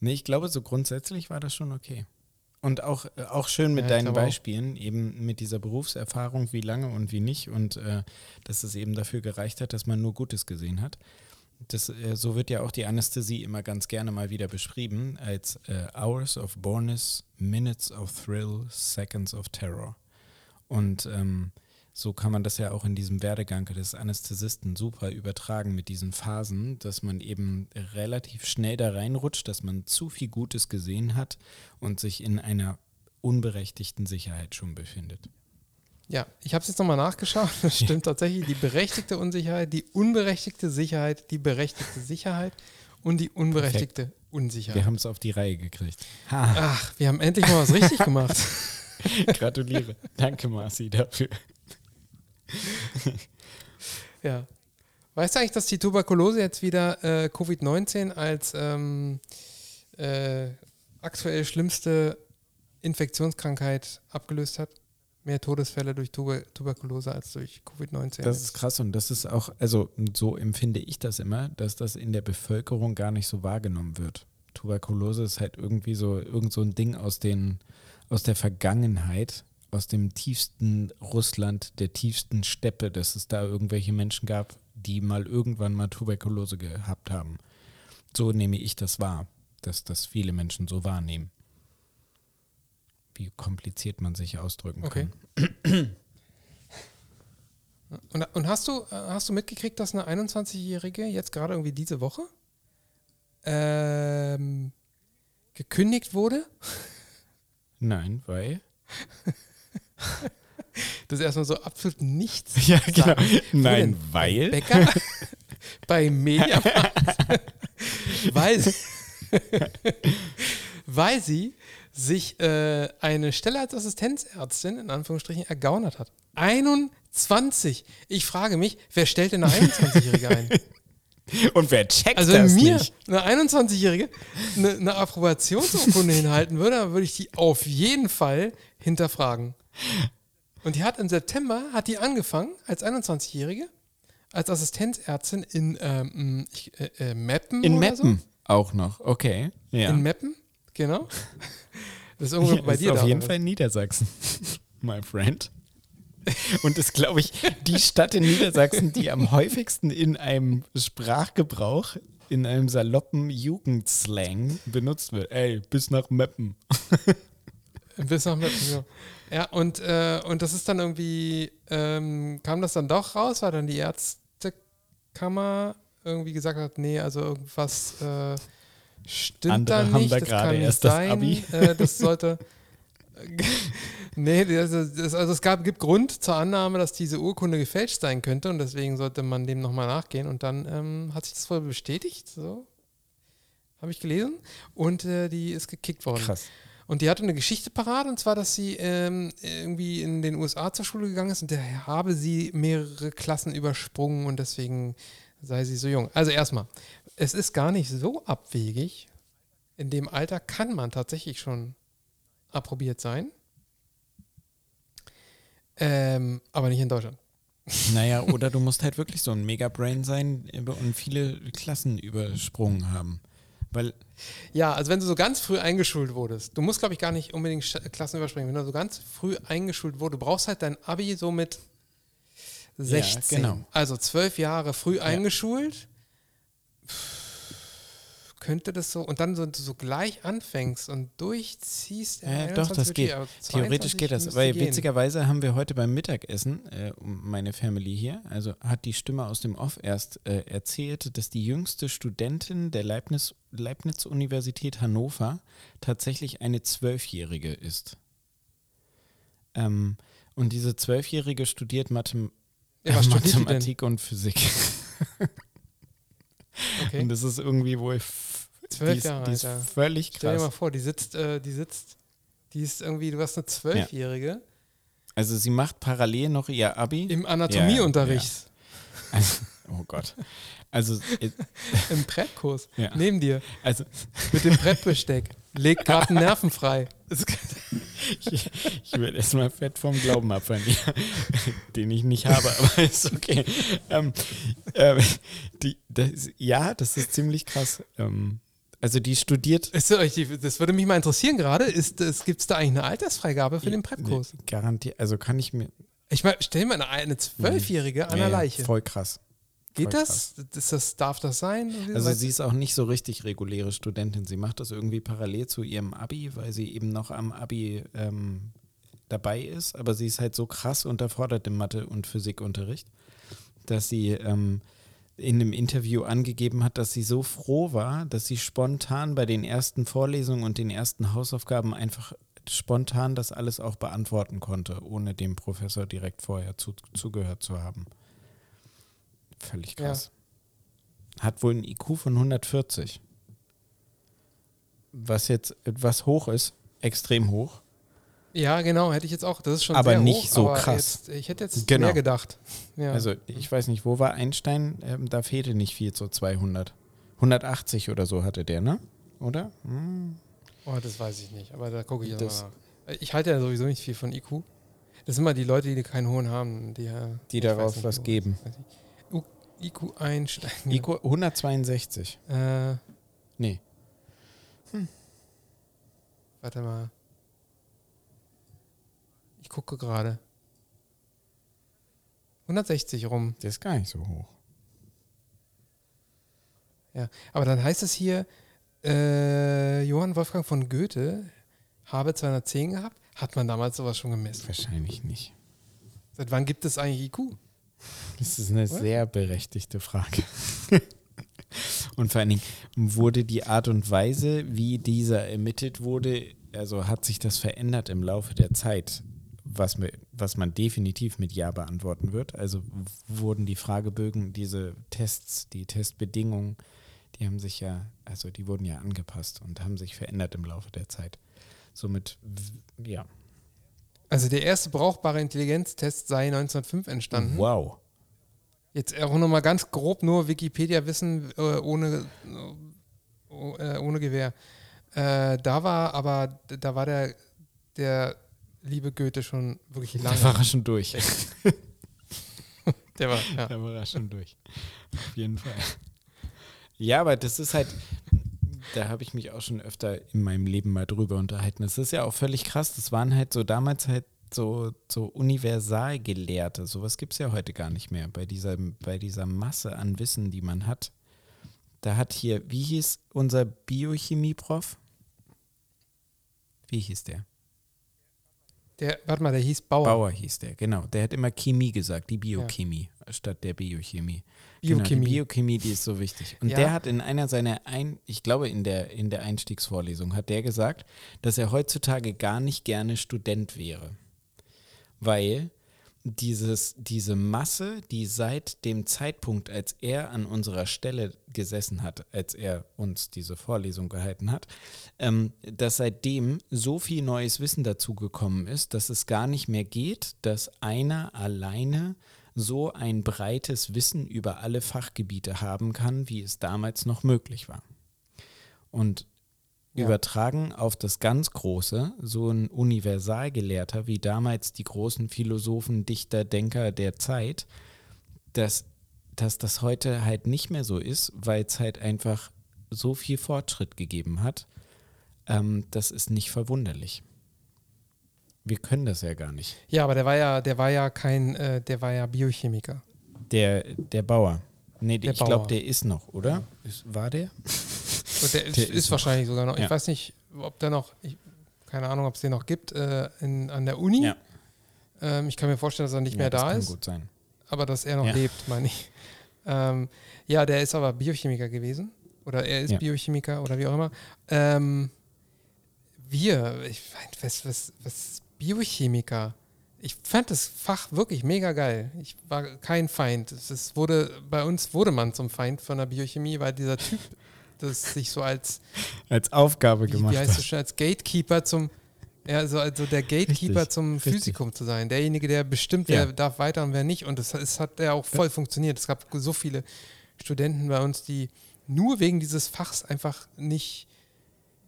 Nee, ich glaube, so grundsätzlich war das schon okay. Und auch, äh, auch schön mit ja, deinen Beispielen, eben mit dieser Berufserfahrung, wie lange und wie nicht. Und äh, dass es eben dafür gereicht hat, dass man nur Gutes gesehen hat. Das, äh, so wird ja auch die Anästhesie immer ganz gerne mal wieder beschrieben als äh, Hours of Bornness, Minutes of Thrill, Seconds of Terror. Und ähm, so kann man das ja auch in diesem Werdegang des Anästhesisten super übertragen mit diesen Phasen, dass man eben relativ schnell da reinrutscht, dass man zu viel Gutes gesehen hat und sich in einer unberechtigten Sicherheit schon befindet. Ja, ich habe es jetzt nochmal nachgeschaut. Das stimmt tatsächlich. Die berechtigte Unsicherheit, die unberechtigte Sicherheit, die berechtigte Sicherheit und die unberechtigte Perfekt. Unsicherheit. Wir haben es auf die Reihe gekriegt. Ha. Ach, wir haben endlich mal was richtig gemacht. Gratuliere. Danke, Marci, dafür. ja. Weißt du eigentlich, dass die Tuberkulose jetzt wieder äh, Covid-19 als ähm, äh, aktuell schlimmste Infektionskrankheit abgelöst hat? Mehr Todesfälle durch Tuber Tuberkulose als durch Covid-19. Das ist krass und das ist auch, also so empfinde ich das immer, dass das in der Bevölkerung gar nicht so wahrgenommen wird. Tuberkulose ist halt irgendwie so irgend so ein Ding aus den aus der Vergangenheit, aus dem tiefsten Russland, der tiefsten Steppe, dass es da irgendwelche Menschen gab, die mal irgendwann mal Tuberkulose gehabt haben. So nehme ich das wahr, dass das viele Menschen so wahrnehmen. Wie kompliziert man sich ausdrücken okay. kann. Und, und, hast du hast du mitgekriegt, dass eine 21-Jährige jetzt gerade irgendwie diese Woche ähm, gekündigt wurde? Nein, weil Das ist erstmal so absolut nichts. Ja, genau. Nein, weil. Bäcker bei Mediamarkt. weil, sie, weil sie sich äh, eine Stelle als Assistenzärztin in Anführungsstrichen ergaunert hat. 21. Ich frage mich, wer stellt denn eine 21-Jährige ein? Und wer checkt also das mir nicht? eine 21-Jährige eine, eine Approbationsurkunde hinhalten würde, dann würde ich die auf jeden Fall hinterfragen. Und die hat im September hat die angefangen als 21-Jährige als Assistenzärztin in ähm, ich, äh, äh, Meppen. In Meppen so. auch noch, okay. Ja. In Meppen, genau. Das ist irgendwo bei ist dir. Auf jeden Fall in Niedersachsen, my friend. Und ist, glaube ich, die Stadt in Niedersachsen, die am häufigsten in einem Sprachgebrauch, in einem saloppen Jugendslang benutzt wird. Ey, bis nach Meppen. bis nach Meppen, ja. Ja, und, äh, und das ist dann irgendwie, ähm, kam das dann doch raus, weil dann die Ärztekammer irgendwie gesagt hat, nee, also irgendwas äh, stimmt Andere da nicht, da das kann nicht sein, das, äh, das sollte... nee, das, das, also es gab, gibt Grund zur Annahme, dass diese Urkunde gefälscht sein könnte und deswegen sollte man dem nochmal nachgehen und dann ähm, hat sich das wohl bestätigt, so habe ich gelesen und äh, die ist gekickt worden. Krass. Und die hatte eine Geschichte parat, und zwar, dass sie ähm, irgendwie in den USA zur Schule gegangen ist und daher habe sie mehrere Klassen übersprungen und deswegen sei sie so jung. Also erstmal, es ist gar nicht so abwegig. In dem Alter kann man tatsächlich schon approbiert sein. Ähm, aber nicht in Deutschland. Naja, oder du musst halt wirklich so ein Megabrain sein und viele Klassen übersprungen haben. Weil Ja, also wenn du so ganz früh eingeschult wurdest, du musst, glaube ich, gar nicht unbedingt Klassen überspringen. Wenn du so ganz früh eingeschult wurdest, du brauchst halt dein Abi so mit 16. genau. Also zwölf Jahre früh eingeschult. Pff, Könnte das so, und dann so, so gleich anfängst und durchziehst. 21 doch, das geht. Theoretisch 22 geht das, weil gehen. witzigerweise haben wir heute beim Mittagessen, äh, meine Family hier, also hat die Stimme aus dem Off erst äh, erzählt, dass die jüngste Studentin der Leibniz, Leibniz-Universität Hannover tatsächlich eine Zwölfjährige ist. Ähm, und diese Zwölfjährige studiert Mathem Ja, was studiert? Mathematik und Physik. Okay. Und das ist irgendwie wohl Zwölf die ist, Jahre, die ist Alter. völlig Stell dir mal krass. vor, die sitzt, äh, die sitzt, die ist irgendwie, du hast eine Zwölfjährige Also sie macht parallel noch ihr Abi. im Anatomieunterricht, Oh Gott. Also, äh, im Präppkurs, Ja. neben dir, also mit dem Präppbesteck. Legt gerade einen Nerven frei. Ich, ich werde erstmal fett vom Glauben abfallen, ja, den ich nicht habe, aber ist okay. Ähm, ähm, die, das, ja, das ist ziemlich krass. Ähm, also die studiert Das würde mich mal interessieren gerade. Ist Gibt es da eigentlich eine Altersfreigabe für den Präppkurs? garantiert, also kann ich mir Ich meine, stell mal eine, Zwölfjährige an der Leiche. voll krass. Geht das? Ist das? Darf das sein? Also sie ist auch nicht so richtig reguläre Studentin. Sie macht das irgendwie parallel zu ihrem Abi, weil sie eben noch am Abi ähm, dabei ist. Aber sie ist halt so krass unterfordert im Mathe- und Physikunterricht, dass sie ähm, in einem Interview angegeben hat, dass sie so froh war, dass sie spontan bei den ersten Vorlesungen und den ersten Hausaufgaben einfach spontan das alles auch beantworten konnte, ohne dem Professor direkt vorher zu, zugehört zu haben. Völlig Ja. krass. Hat wohl ein IQ von 140. Was jetzt etwas hoch ist, extrem hoch. Ja, genau, hätte ich jetzt auch. Das ist schon Aber sehr nicht hoch, so aber krass. Jetzt, ich hätte jetzt Genau. mehr gedacht. Ja. Also ich weiß nicht, wo war Einstein? Ähm, da fehlte nicht viel zu 200. 180 oder so hatte der, ne? Oder? Hm. oh, das weiß ich nicht, aber da gucke ich Das- mal nach. Ich halte ja sowieso nicht viel von IQ. Das sind immer die Leute, die keinen hohen haben, die, ja- Die darauf nicht, was geben. IQ einsteigen. IQ 162. Äh, Nee. warte mal. Ich gucke gerade. 160 rum. Der ist gar nicht so hoch. Ja, aber dann heißt es hier, äh, Johann Wolfgang von Goethe habe 210 gehabt. Hat man damals sowas schon gemessen? Wahrscheinlich nicht. Seit wann gibt es eigentlich IQ? Das ist eine sehr berechtigte Frage. und vor allen Dingen wurde die Art und Weise, wie dieser ermittelt wurde, also hat sich das verändert im Laufe der Zeit, was, was man definitiv mit Ja beantworten wird. Also wurden die Fragebögen, diese Tests, die Testbedingungen, die haben sich ja, also die wurden ja angepasst und haben sich verändert im Laufe der Zeit. Somit, ja. Also der erste brauchbare Intelligenztest sei 1905 entstanden. Wow. Jetzt auch nochmal ganz grob nur Wikipedia-Wissen äh, ohne, äh, ohne Gewehr. Äh, da war aber, da war der, der liebe Goethe schon wirklich lange. Da war er schon durch. Der war, ja. Da war er schon durch. Auf jeden Fall. Ja, aber das ist halt, da habe ich mich auch schon öfter in meinem Leben mal drüber unterhalten. Das ist ja auch völlig krass. Das waren halt so damals halt so, so Universalgelehrte. Sowas gibt es ja heute gar nicht mehr bei dieser, bei dieser Masse an Wissen, die man hat. Da hat hier, wie hieß unser Biochemie-Prof? Wie hieß der? Der, warte mal, der hieß Bauer. Bauer hieß der, genau. Der hat immer Chemie gesagt, die Biochemie statt der Biochemie. Genau, Biochemie. die Biochemie, die ist so wichtig. Und Ja. der hat in einer seiner, ein, ich glaube in der, in der Einstiegsvorlesung, hat der gesagt, dass er heutzutage gar nicht gerne Student wäre. Weil dieses, diese Masse, die seit dem Zeitpunkt, als er an unserer Stelle gesessen hat, als er uns diese Vorlesung gehalten hat, ähm, dass seitdem so viel neues Wissen dazugekommen ist, dass es gar nicht mehr geht, dass einer alleine so ein breites Wissen über alle Fachgebiete haben kann, wie es damals noch möglich war. Und Ja. übertragen auf das ganz Große, so ein Universalgelehrter wie damals die großen Philosophen, Dichter, Denker der Zeit, dass, dass das heute halt nicht mehr so ist, weil es halt einfach so viel Fortschritt gegeben hat. Ähm, das ist nicht verwunderlich. Wir können das ja gar nicht. Ja, aber der war ja, der war ja kein, äh, der war ja Biochemiker. Der, der Bauer. Nee, Der ich glaube, der ist noch, oder? War der? Und der, ist, Der ist, ist noch. wahrscheinlich sogar noch. Ich Ja. weiß nicht, ob der noch, ich, keine Ahnung, ob es den noch gibt äh, in, an der Uni. Ja. Ähm, ich kann mir vorstellen, dass er nicht Ja, mehr da ist, gut sein. aber dass er noch lebt, meine ich. Ähm, ja, der ist aber Biochemiker gewesen. Oder er ist. Biochemiker oder wie auch immer. Ähm, wir, ich was, was, was Biochemiker. Ich fand das Fach wirklich mega geil. Ich war kein Feind. Es wurde, bei uns wurde man zum Feind von der Biochemie, weil dieser Typ das sich so als Als Aufgabe wie, gemacht wie heißt hat. schon, als Gatekeeper zum, ja, also, also der Gatekeeper Richtig, zum richtig. Physikum zu sein. Derjenige, der bestimmt, Ja. wer darf weiter und wer nicht. Und das, das hat ja auch voll funktioniert. Es gab so viele Studenten bei uns, die nur wegen dieses Fachs einfach nicht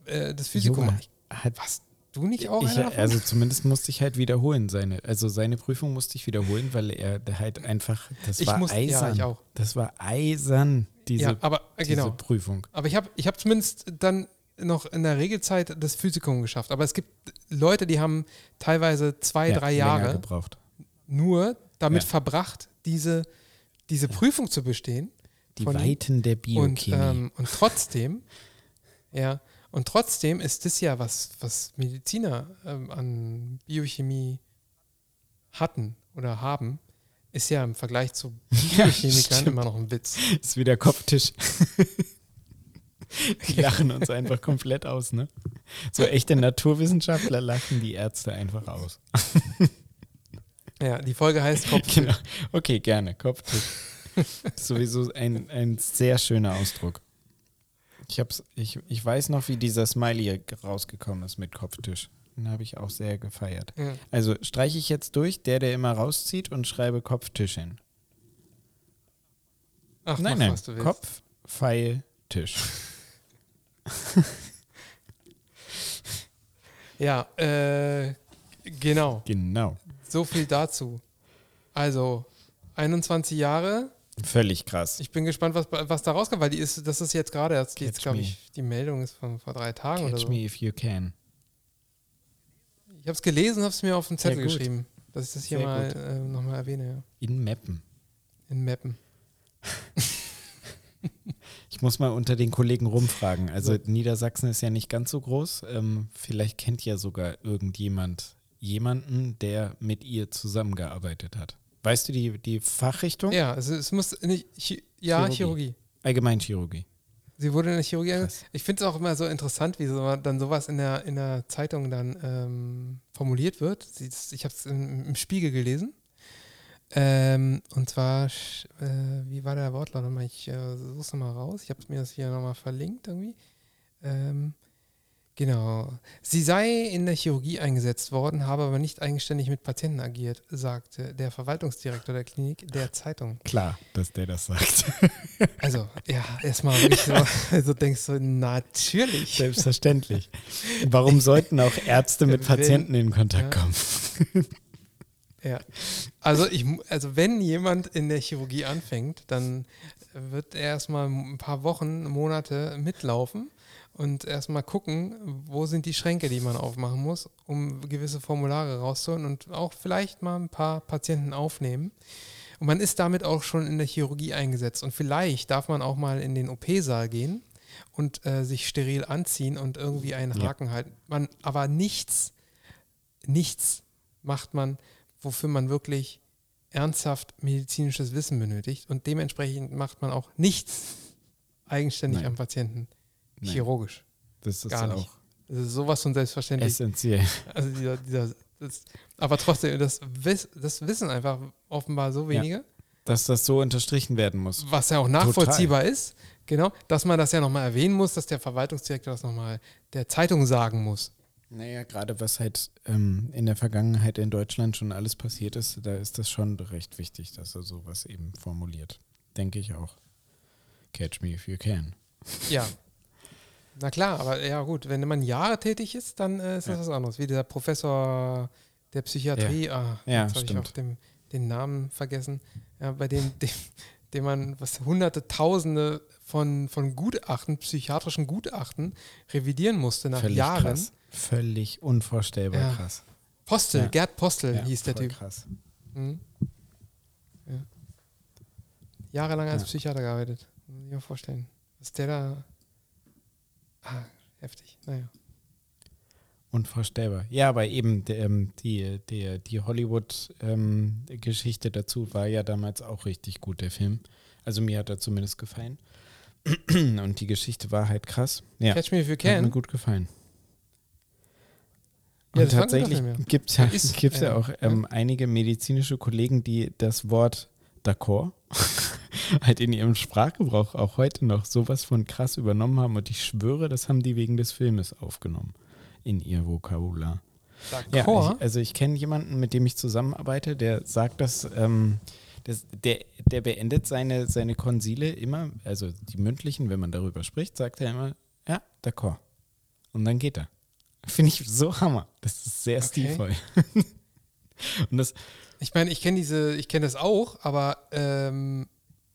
äh, das Physikum Junge, hat Was? Du nicht auch ich, also zumindest musste ich halt wiederholen seine, also seine Prüfung musste ich wiederholen, weil er halt einfach, das Ich war muss- ja, eisern. auch. Das war eisern, diese, ja, aber äh, diese genau. Prüfung. Aber ich habe ich hab zumindest dann noch in der Regelzeit das Physikum geschafft. Aber es gibt Leute, die haben teilweise zwei, Ja, drei Jahre gebraucht. nur damit Ja. verbracht, diese, diese Prüfung zu bestehen. Die Weiten der Und, Biochemie. ähm, und trotzdem, ja, und trotzdem ist das ja, was, was Mediziner ähm, an Biochemie hatten oder haben, ist ja im Vergleich zu Ja, Biochemikern stimmt. immer noch ein Witz. ist wieder Kopftisch. Die lachen uns einfach komplett aus, ne? So echte Naturwissenschaftler lachen die Ärzte einfach aus. Ja, die Folge heißt Kopf. Genau. Okay, gerne. Kopftisch. Sowieso ein, ein sehr schöner Ausdruck. Ich, hab's, ich, ich weiß noch, wie dieser Smiley rausgekommen ist mit Kopftisch. Den habe ich auch sehr gefeiert. Ja. Also streiche ich jetzt durch, der, der immer rauszieht und schreibe Kopftisch hin. Ach, nein, nein. Kopf, Pfeil, Tisch. Ja, äh, genau. Genau. So viel dazu. Also, 21 Jahre. Völlig krass. Ich bin gespannt, was, was da rauskommt, weil die ist, das ist jetzt gerade erst, jetzt Catch glaube ich, die Meldung ist von vor drei Tagen oder Catch so. me if you can. Ich habe es gelesen, habe es mir auf den Zettel geschrieben, dass ich das hier Sehr mal äh, nochmal erwähne, ja. In Meppen. In Mappen. Ich muss mal unter den Kollegen rumfragen. Also Niedersachsen ist ja nicht ganz so groß. Ähm, vielleicht kennt ja sogar irgendjemand jemanden, der mit ihr zusammengearbeitet hat. Weißt du die, die Fachrichtung? Ja, es, es muss nicht, ja, Chirurgie. Chirurgie. Allgemeinchirurgie. Sie wurde in der Chirurgie. Krass. Ich finde es auch immer so interessant, wie so, dann sowas in der, in der Zeitung dann ähm, formuliert wird. Ich habe es im, im Spiegel gelesen. Ähm, und zwar, äh, wie war der Wortlaut nochmal? Ich äh, suche es nochmal raus. Ich habe mir das hier nochmal verlinkt irgendwie. Ähm, genau. Sie sei in der Chirurgie eingesetzt worden, habe aber nicht eigenständig mit Patienten agiert, sagte der Verwaltungsdirektor der Klinik der Zeitung. Klar, dass der das sagt. Also, ja, erstmal wirklich so, also denkst du, natürlich. Selbstverständlich. Warum sollten auch Ärzte mit Patienten in Kontakt ja. kommen? Ja. Also, ich, also wenn jemand in der Chirurgie anfängt, dann wird er erstmal ein paar Wochen, Monate mitlaufen und erstmal gucken, wo sind die Schränke, die man aufmachen muss, um gewisse Formulare rauszuholen und auch vielleicht mal ein paar Patienten aufnehmen. Und man ist damit auch schon in der Chirurgie eingesetzt. Und vielleicht darf man auch mal in den OP-Saal gehen und äh, sich steril anziehen und irgendwie einen Ja. Haken halten. Man, aber nichts, nichts macht man, wofür man wirklich ernsthaft medizinisches Wissen benötigt. Und dementsprechend macht man auch nichts eigenständig Nein. am Patienten Nein. chirurgisch. Das ist Gar auch nicht. Das ist sowas von selbstverständlich. essentiell. Also dieser, dieser Das, aber trotzdem, das, wiss, das wissen einfach offenbar so wenige, Dass das so unterstrichen werden muss. was ja auch nachvollziehbar ist, genau, dass man das ja nochmal erwähnen muss, dass der Verwaltungsdirektor das nochmal der Zeitung sagen muss. Naja, gerade was halt ähm, in der Vergangenheit in Deutschland schon alles passiert ist, da ist das schon recht wichtig, dass er sowas eben formuliert. Denke ich auch. Catch me if you can. Ja. Na klar, aber ja gut, wenn man Jahre tätig ist, dann äh, ist das Ja. was anderes. Wie der Professor der Psychiatrie, ah, Ja, jetzt habe ich auch den, den Namen vergessen, ja, bei dem, dem, dem man was hunderte, tausende von, von Gutachten, psychiatrischen Gutachten revidieren musste nach Völlig Jahren. krass. Völlig unvorstellbar Ja. krass. Postel, Ja. Gerd Postel Ja, hieß der Typ. Krass. Mhm. Ja. Jahrelang als Ja. Psychiater gearbeitet. Muss ich mir vorstellen. Was der da. Ah, heftig. Naja. Unvorstellbar. Ja, aber eben ähm, die, der, die Hollywood-Geschichte dazu war ja damals auch richtig gut, der Film. Also mir hat er zumindest gefallen. Und die Geschichte war halt krass. Ja, Catch Me If You hat mir Can. gut gefallen. Ja, Und tatsächlich gibt es ja, gibt's ja ja, auch ähm, einige medizinische Kollegen, die das Wort d'accord halt in ihrem Sprachgebrauch auch heute noch sowas von krass übernommen haben. Und ich schwöre, das haben die wegen des Filmes aufgenommen in ihr Vokabular. Ja, D'accord. ich, also ich kenne jemanden, mit dem ich zusammenarbeite, der sagt, dass ähm, das, der, der beendet seine, seine Konsile immer, also die mündlichen, wenn man darüber spricht, sagt er immer, ja, d'accord. Und dann geht er. Finde ich so Hammer. Das ist sehr Okay. stilvoll. Und das, Ich meine, ich kenne diese, ich kenne das auch, aber ähm,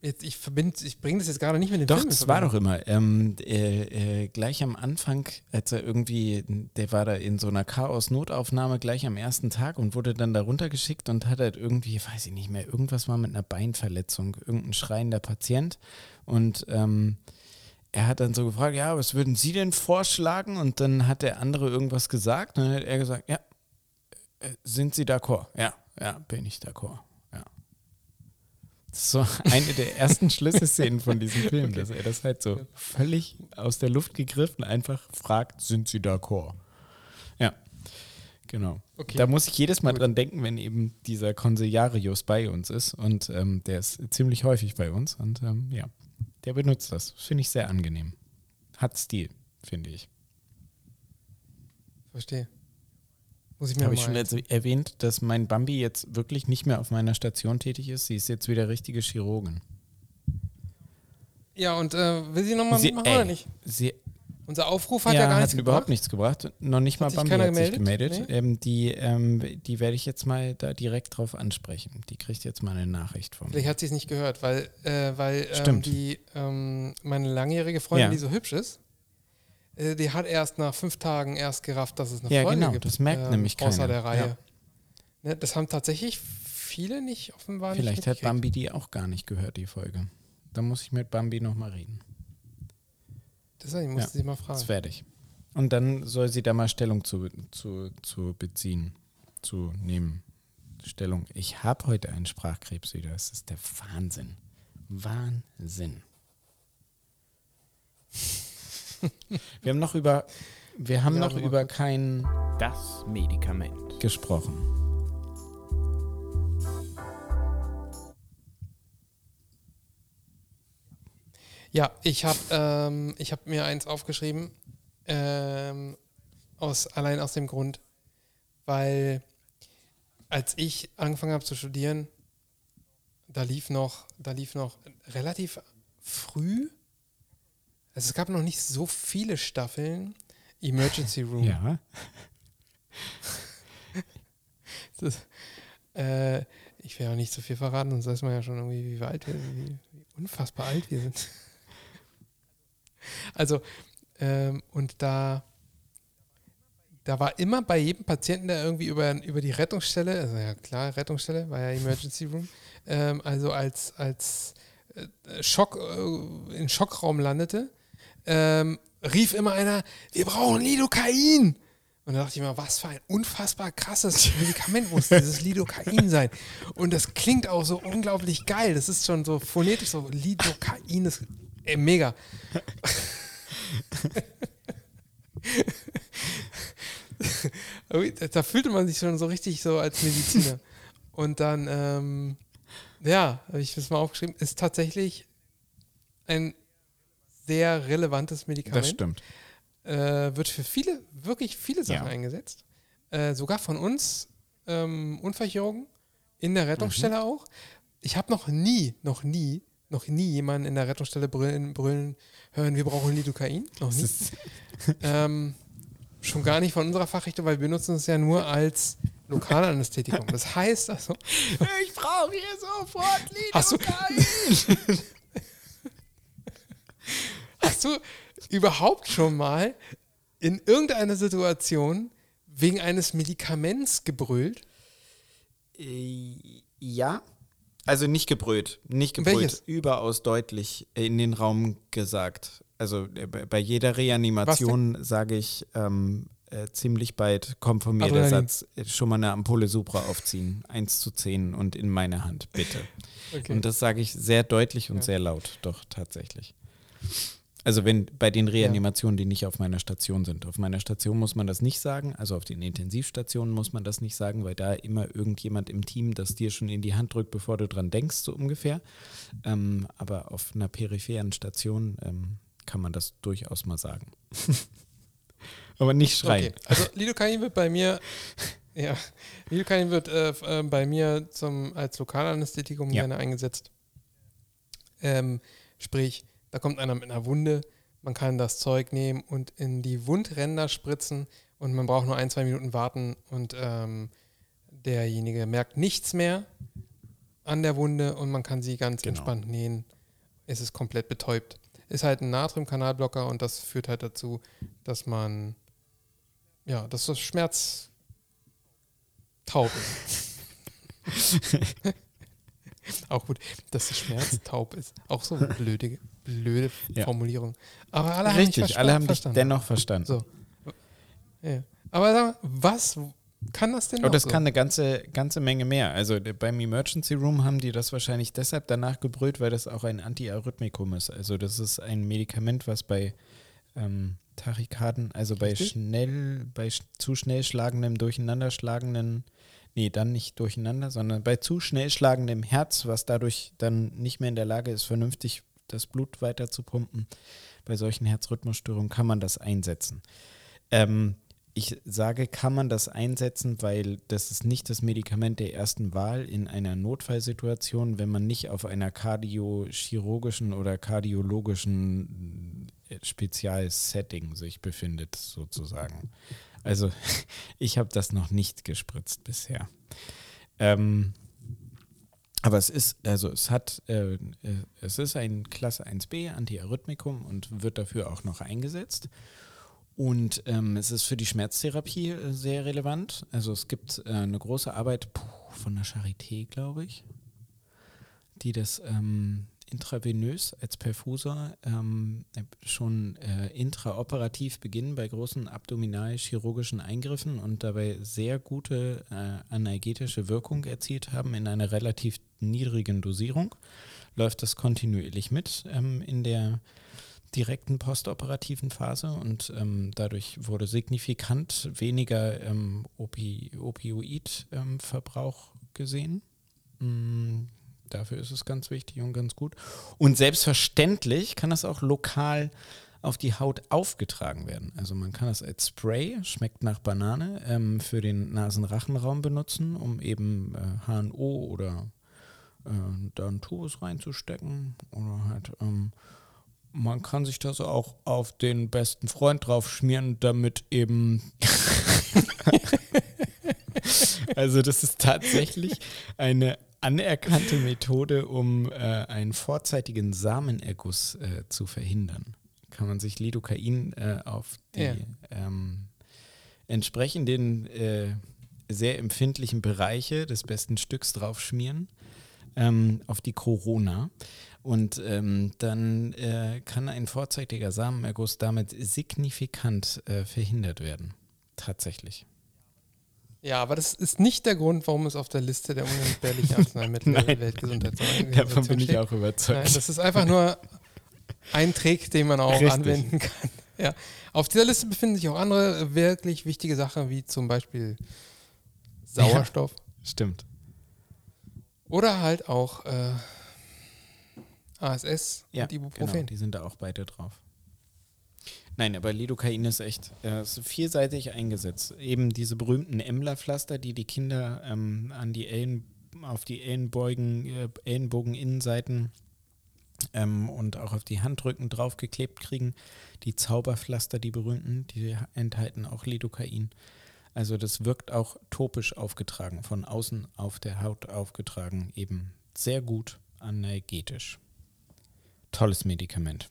jetzt, ich verbinde, ich bringe das jetzt gerade nicht mit dem doch, Film. in das war doch immer. Ähm, äh, äh, gleich am Anfang, als er irgendwie, der war da in so einer Chaos-Notaufnahme gleich am ersten Tag und wurde dann da runtergeschickt und hat halt irgendwie, weiß ich nicht mehr, irgendwas war mit einer Beinverletzung, irgendein schreiender Patient. Und ähm, er hat dann so gefragt, ja, was würden Sie denn vorschlagen? Und dann hat der andere irgendwas gesagt und dann hat er gesagt, ja, äh, sind Sie d'accord? Ja, ja, bin ich d'accord. Das ist so eine der ersten Schlüsselszenen von diesem Film, dass er das halt so völlig aus der Luft gegriffen einfach fragt, sind Sie d'accord? Ja, genau. Okay. Da muss ich jedes Mal Gut. dran denken, wenn eben dieser Konsiliarius bei uns ist und ähm, der ist ziemlich häufig bei uns und ähm, ja, der benutzt das. Finde ich sehr angenehm. Hat Stil, finde ich. Verstehe. Muss ich mir Habe mal ich schon erwähnt, dass mein Bambi jetzt wirklich nicht mehr auf meiner Station tätig ist. Sie ist jetzt wieder richtige Chirurgin. Ja, und äh, will sie nochmal mitmachen oder ey, nicht? sie Unser Aufruf hat ja, ja, gar hat nichts überhaupt gebracht. nichts gebracht. Noch nicht mal sich Bambi hat sich gemeldet? gemeldet. Nee? Ähm, die ähm, die werde ich jetzt mal da direkt drauf ansprechen. Die kriegt jetzt mal eine Nachricht von Vielleicht mir. hat sie es nicht gehört, weil, äh, weil ähm, die, ähm, meine langjährige Freundin, Ja. die so hübsch ist, äh, die hat erst nach fünf Tagen erst gerafft, dass es eine Ja, Folge genau, gibt. das merkt ähm, nämlich Außer keiner. der Reihe. Ja. Ne, das haben tatsächlich viele nicht offenbar Vielleicht nicht hat. Bambi die auch gar nicht gehört, die Folge. Da muss ich mit Bambi nochmal reden. Deswegen musste Ja, sie mal Das fragen. werde ich. Und dann soll sie da mal Stellung zu, zu, zu beziehen, zu nehmen. Stellung. Ich habe heute einen Sprachkrebs wieder. Das ist der Wahnsinn. Wahnsinn. Wir haben noch über, wir haben Ja, noch über kein Das Medikament. gesprochen. Ja, ich habe ähm, ich hab mir eins aufgeschrieben, ähm, aus, allein aus dem Grund, weil als ich angefangen habe zu studieren, da lief noch, da lief noch relativ früh, also es gab noch nicht so viele Staffeln Emergency Room. Ja. Das, äh, ich will ja nicht so viel verraten, sonst weiß man ja schon irgendwie, wie alt wir sind, wie, wie unfassbar alt wir sind. Also, ähm, und da, da war immer bei jedem Patienten, der irgendwie über, über die Rettungsstelle, also ja klar, Rettungsstelle, war ja Emergency Room, ähm, also als, als äh, Schock, äh, in Schockraum landete, ähm, rief immer einer, wir brauchen Lidocain. Und da dachte ich mir, was für ein unfassbar krasses Medikament muss dieses Lidocain sein. Und das klingt auch so unglaublich geil. Das ist schon so phonetisch so, Lidocain ist äh, mega. Da, da fühlte man sich schon so richtig so als Mediziner. Und dann, ähm, ja, habe ich das mal aufgeschrieben, ist tatsächlich ein sehr relevantes Medikament. Das stimmt. Äh, wird für viele, wirklich viele Sachen Ja. eingesetzt. Äh, sogar von uns ähm, Unfallchirurgen in der Rettungsstelle Mhm. auch. Ich habe noch nie, noch nie, noch nie jemanden in der Rettungsstelle brüllen, brüllen hören, wir brauchen Lidocain. Noch nie. Ähm, schon gar nicht von unserer Fachrichtung, weil wir benutzen es ja nur als Lokalanästhetikum. Das heißt also, ich brauche hier sofort du- hast du überhaupt schon mal in irgendeiner Situation wegen eines Medikaments gebrüllt? Äh, Ja. Also nicht gebrüllt, nicht gebrüllt, Welches? überaus deutlich in den Raum gesagt. Also äh, bei jeder Reanimation sage ich ähm, äh, ziemlich bald kommt von mir der Adrenalin. Satz, äh, schon mal eine Ampulle Supra aufziehen, 1 zu 10 und in meine Hand, bitte. Okay. Und das sage ich sehr deutlich und Ja. sehr laut, doch tatsächlich. Also wenn bei den Reanimationen, die nicht auf meiner Station sind. Auf meiner Station muss man das nicht sagen, also auf den Intensivstationen muss man das nicht sagen, weil da immer irgendjemand im Team das dir schon in die Hand drückt, bevor du dran denkst, so ungefähr. Ähm, aber auf einer peripheren Station ähm, kann man das durchaus mal sagen. aber nicht schreien. Okay, also Lidocain wird bei mir, ja, Lidocain wird äh, äh, bei mir zum, als Lokalanästhetikum Ja. gerne eingesetzt. Ähm, sprich, da kommt einer mit einer Wunde, man kann das Zeug nehmen und in die Wundränder spritzen und man braucht nur ein, zwei Minuten warten und ähm, derjenige merkt nichts mehr an der Wunde und man kann sie ganz Genau. entspannt nähen. Es ist komplett betäubt. Ist halt ein Natriumkanalblocker und das führt halt dazu, dass man ja, dass das Schmerz taub ist. Auch gut, dass der Schmerz taub ist. Auch so eine blöde, blöde Ja. Formulierung. Aber alle haben mich Richtig, alle haben dich verstanden. dennoch verstanden. So. Ja. Aber was kann das denn Aber noch das so? kann eine ganze, ganze Menge mehr. Also beim Emergency Room haben die das wahrscheinlich deshalb danach gebrüllt, weil das auch ein Antiarrhythmikum ist. Also das ist ein Medikament, was bei ähm, Tachykarden, also bei Richtig. schnell, bei sch zu schnell schlagendem, durcheinanderschlagenden, nee, dann nicht durcheinander, sondern bei zu schnell schlagendem Herz, was dadurch dann nicht mehr in der Lage ist, vernünftig das Blut weiter zu pumpen. Bei solchen Herzrhythmusstörungen kann man das einsetzen. Ähm, ich sage, kann man das einsetzen, weil das ist nicht das Medikament der ersten Wahl in einer Notfallsituation, wenn man nicht auf einer kardiochirurgischen oder kardiologischen äh, Spezialsetting sich befindet, sozusagen. Also ich habe das noch nicht gespritzt bisher. Ähm, aber es ist, also es hat, äh, äh, es ist ein Klasse 1b Antiarrhythmikum und wird dafür auch noch eingesetzt. Und ähm, es ist für die Schmerztherapie äh, sehr relevant. Also es gibt äh, eine große Arbeit puh, von der Charité, glaube ich, die das ähm, intravenös als Perfusor ähm, schon äh, intraoperativ beginnen bei großen abdominalchirurgischen Eingriffen und dabei sehr gute äh, analgetische Wirkung erzielt haben in einer relativ niedrigen Dosierung. Läuft das kontinuierlich mit ähm, in der direkten postoperativen Phase und ähm, dadurch wurde signifikant weniger ähm, Opi Opioid-Verbrauch gesehen. Mm, dafür ist es ganz wichtig und ganz gut. Und selbstverständlich kann das auch lokal auf die Haut aufgetragen werden. Also man kann es als Spray, schmeckt nach Banane, ähm, für den Nasenrachenraum benutzen, um eben äh, HNO oder äh, da einen Tubus reinzustecken oder halt ähm, man kann sich das auch auf den besten Freund drauf schmieren, damit eben. also, das ist tatsächlich eine anerkannte Methode, um äh, einen vorzeitigen Samenerguss äh, zu verhindern. Kann man sich Lidocain äh, auf die Ja. ähm, entsprechenden äh, sehr empfindlichen Bereiche des besten Stücks drauf schmieren, ähm, auf die Corona. Und ähm, dann äh, kann ein vorzeitiger Samenerguss damit signifikant äh, verhindert werden. Tatsächlich. Ja, aber das ist nicht der Grund, warum es auf der Liste der unentbehrlichen Arzneimittel der Nein. Weltgesundheitsorganisation Davon bin ich steht. auch überzeugt. Nein, das ist einfach nur ein Trick, den man auch Richtig. anwenden kann. Ja. Auf dieser Liste befinden sich auch andere wirklich wichtige Sachen, wie zum Beispiel Sauerstoff. Stimmt. Oder halt auch äh, ASS Ja, und genau, Ibuprofen. die sind da auch beide drauf. Nein, aber Lidocain ist echt äh, ist vielseitig eingesetzt. Eben diese berühmten Emmler-Pflaster, die die Kinder ähm, an die Ellen, auf die Ellenbeugen, äh, Ellenbogeninnenseiten ähm, und auch auf die Handrücken draufgeklebt kriegen. Die Zauberpflaster, die berühmten, die enthalten auch Lidocain. Also das wirkt auch topisch aufgetragen, von außen auf der Haut aufgetragen, eben sehr gut analgetisch. Tolles Medikament.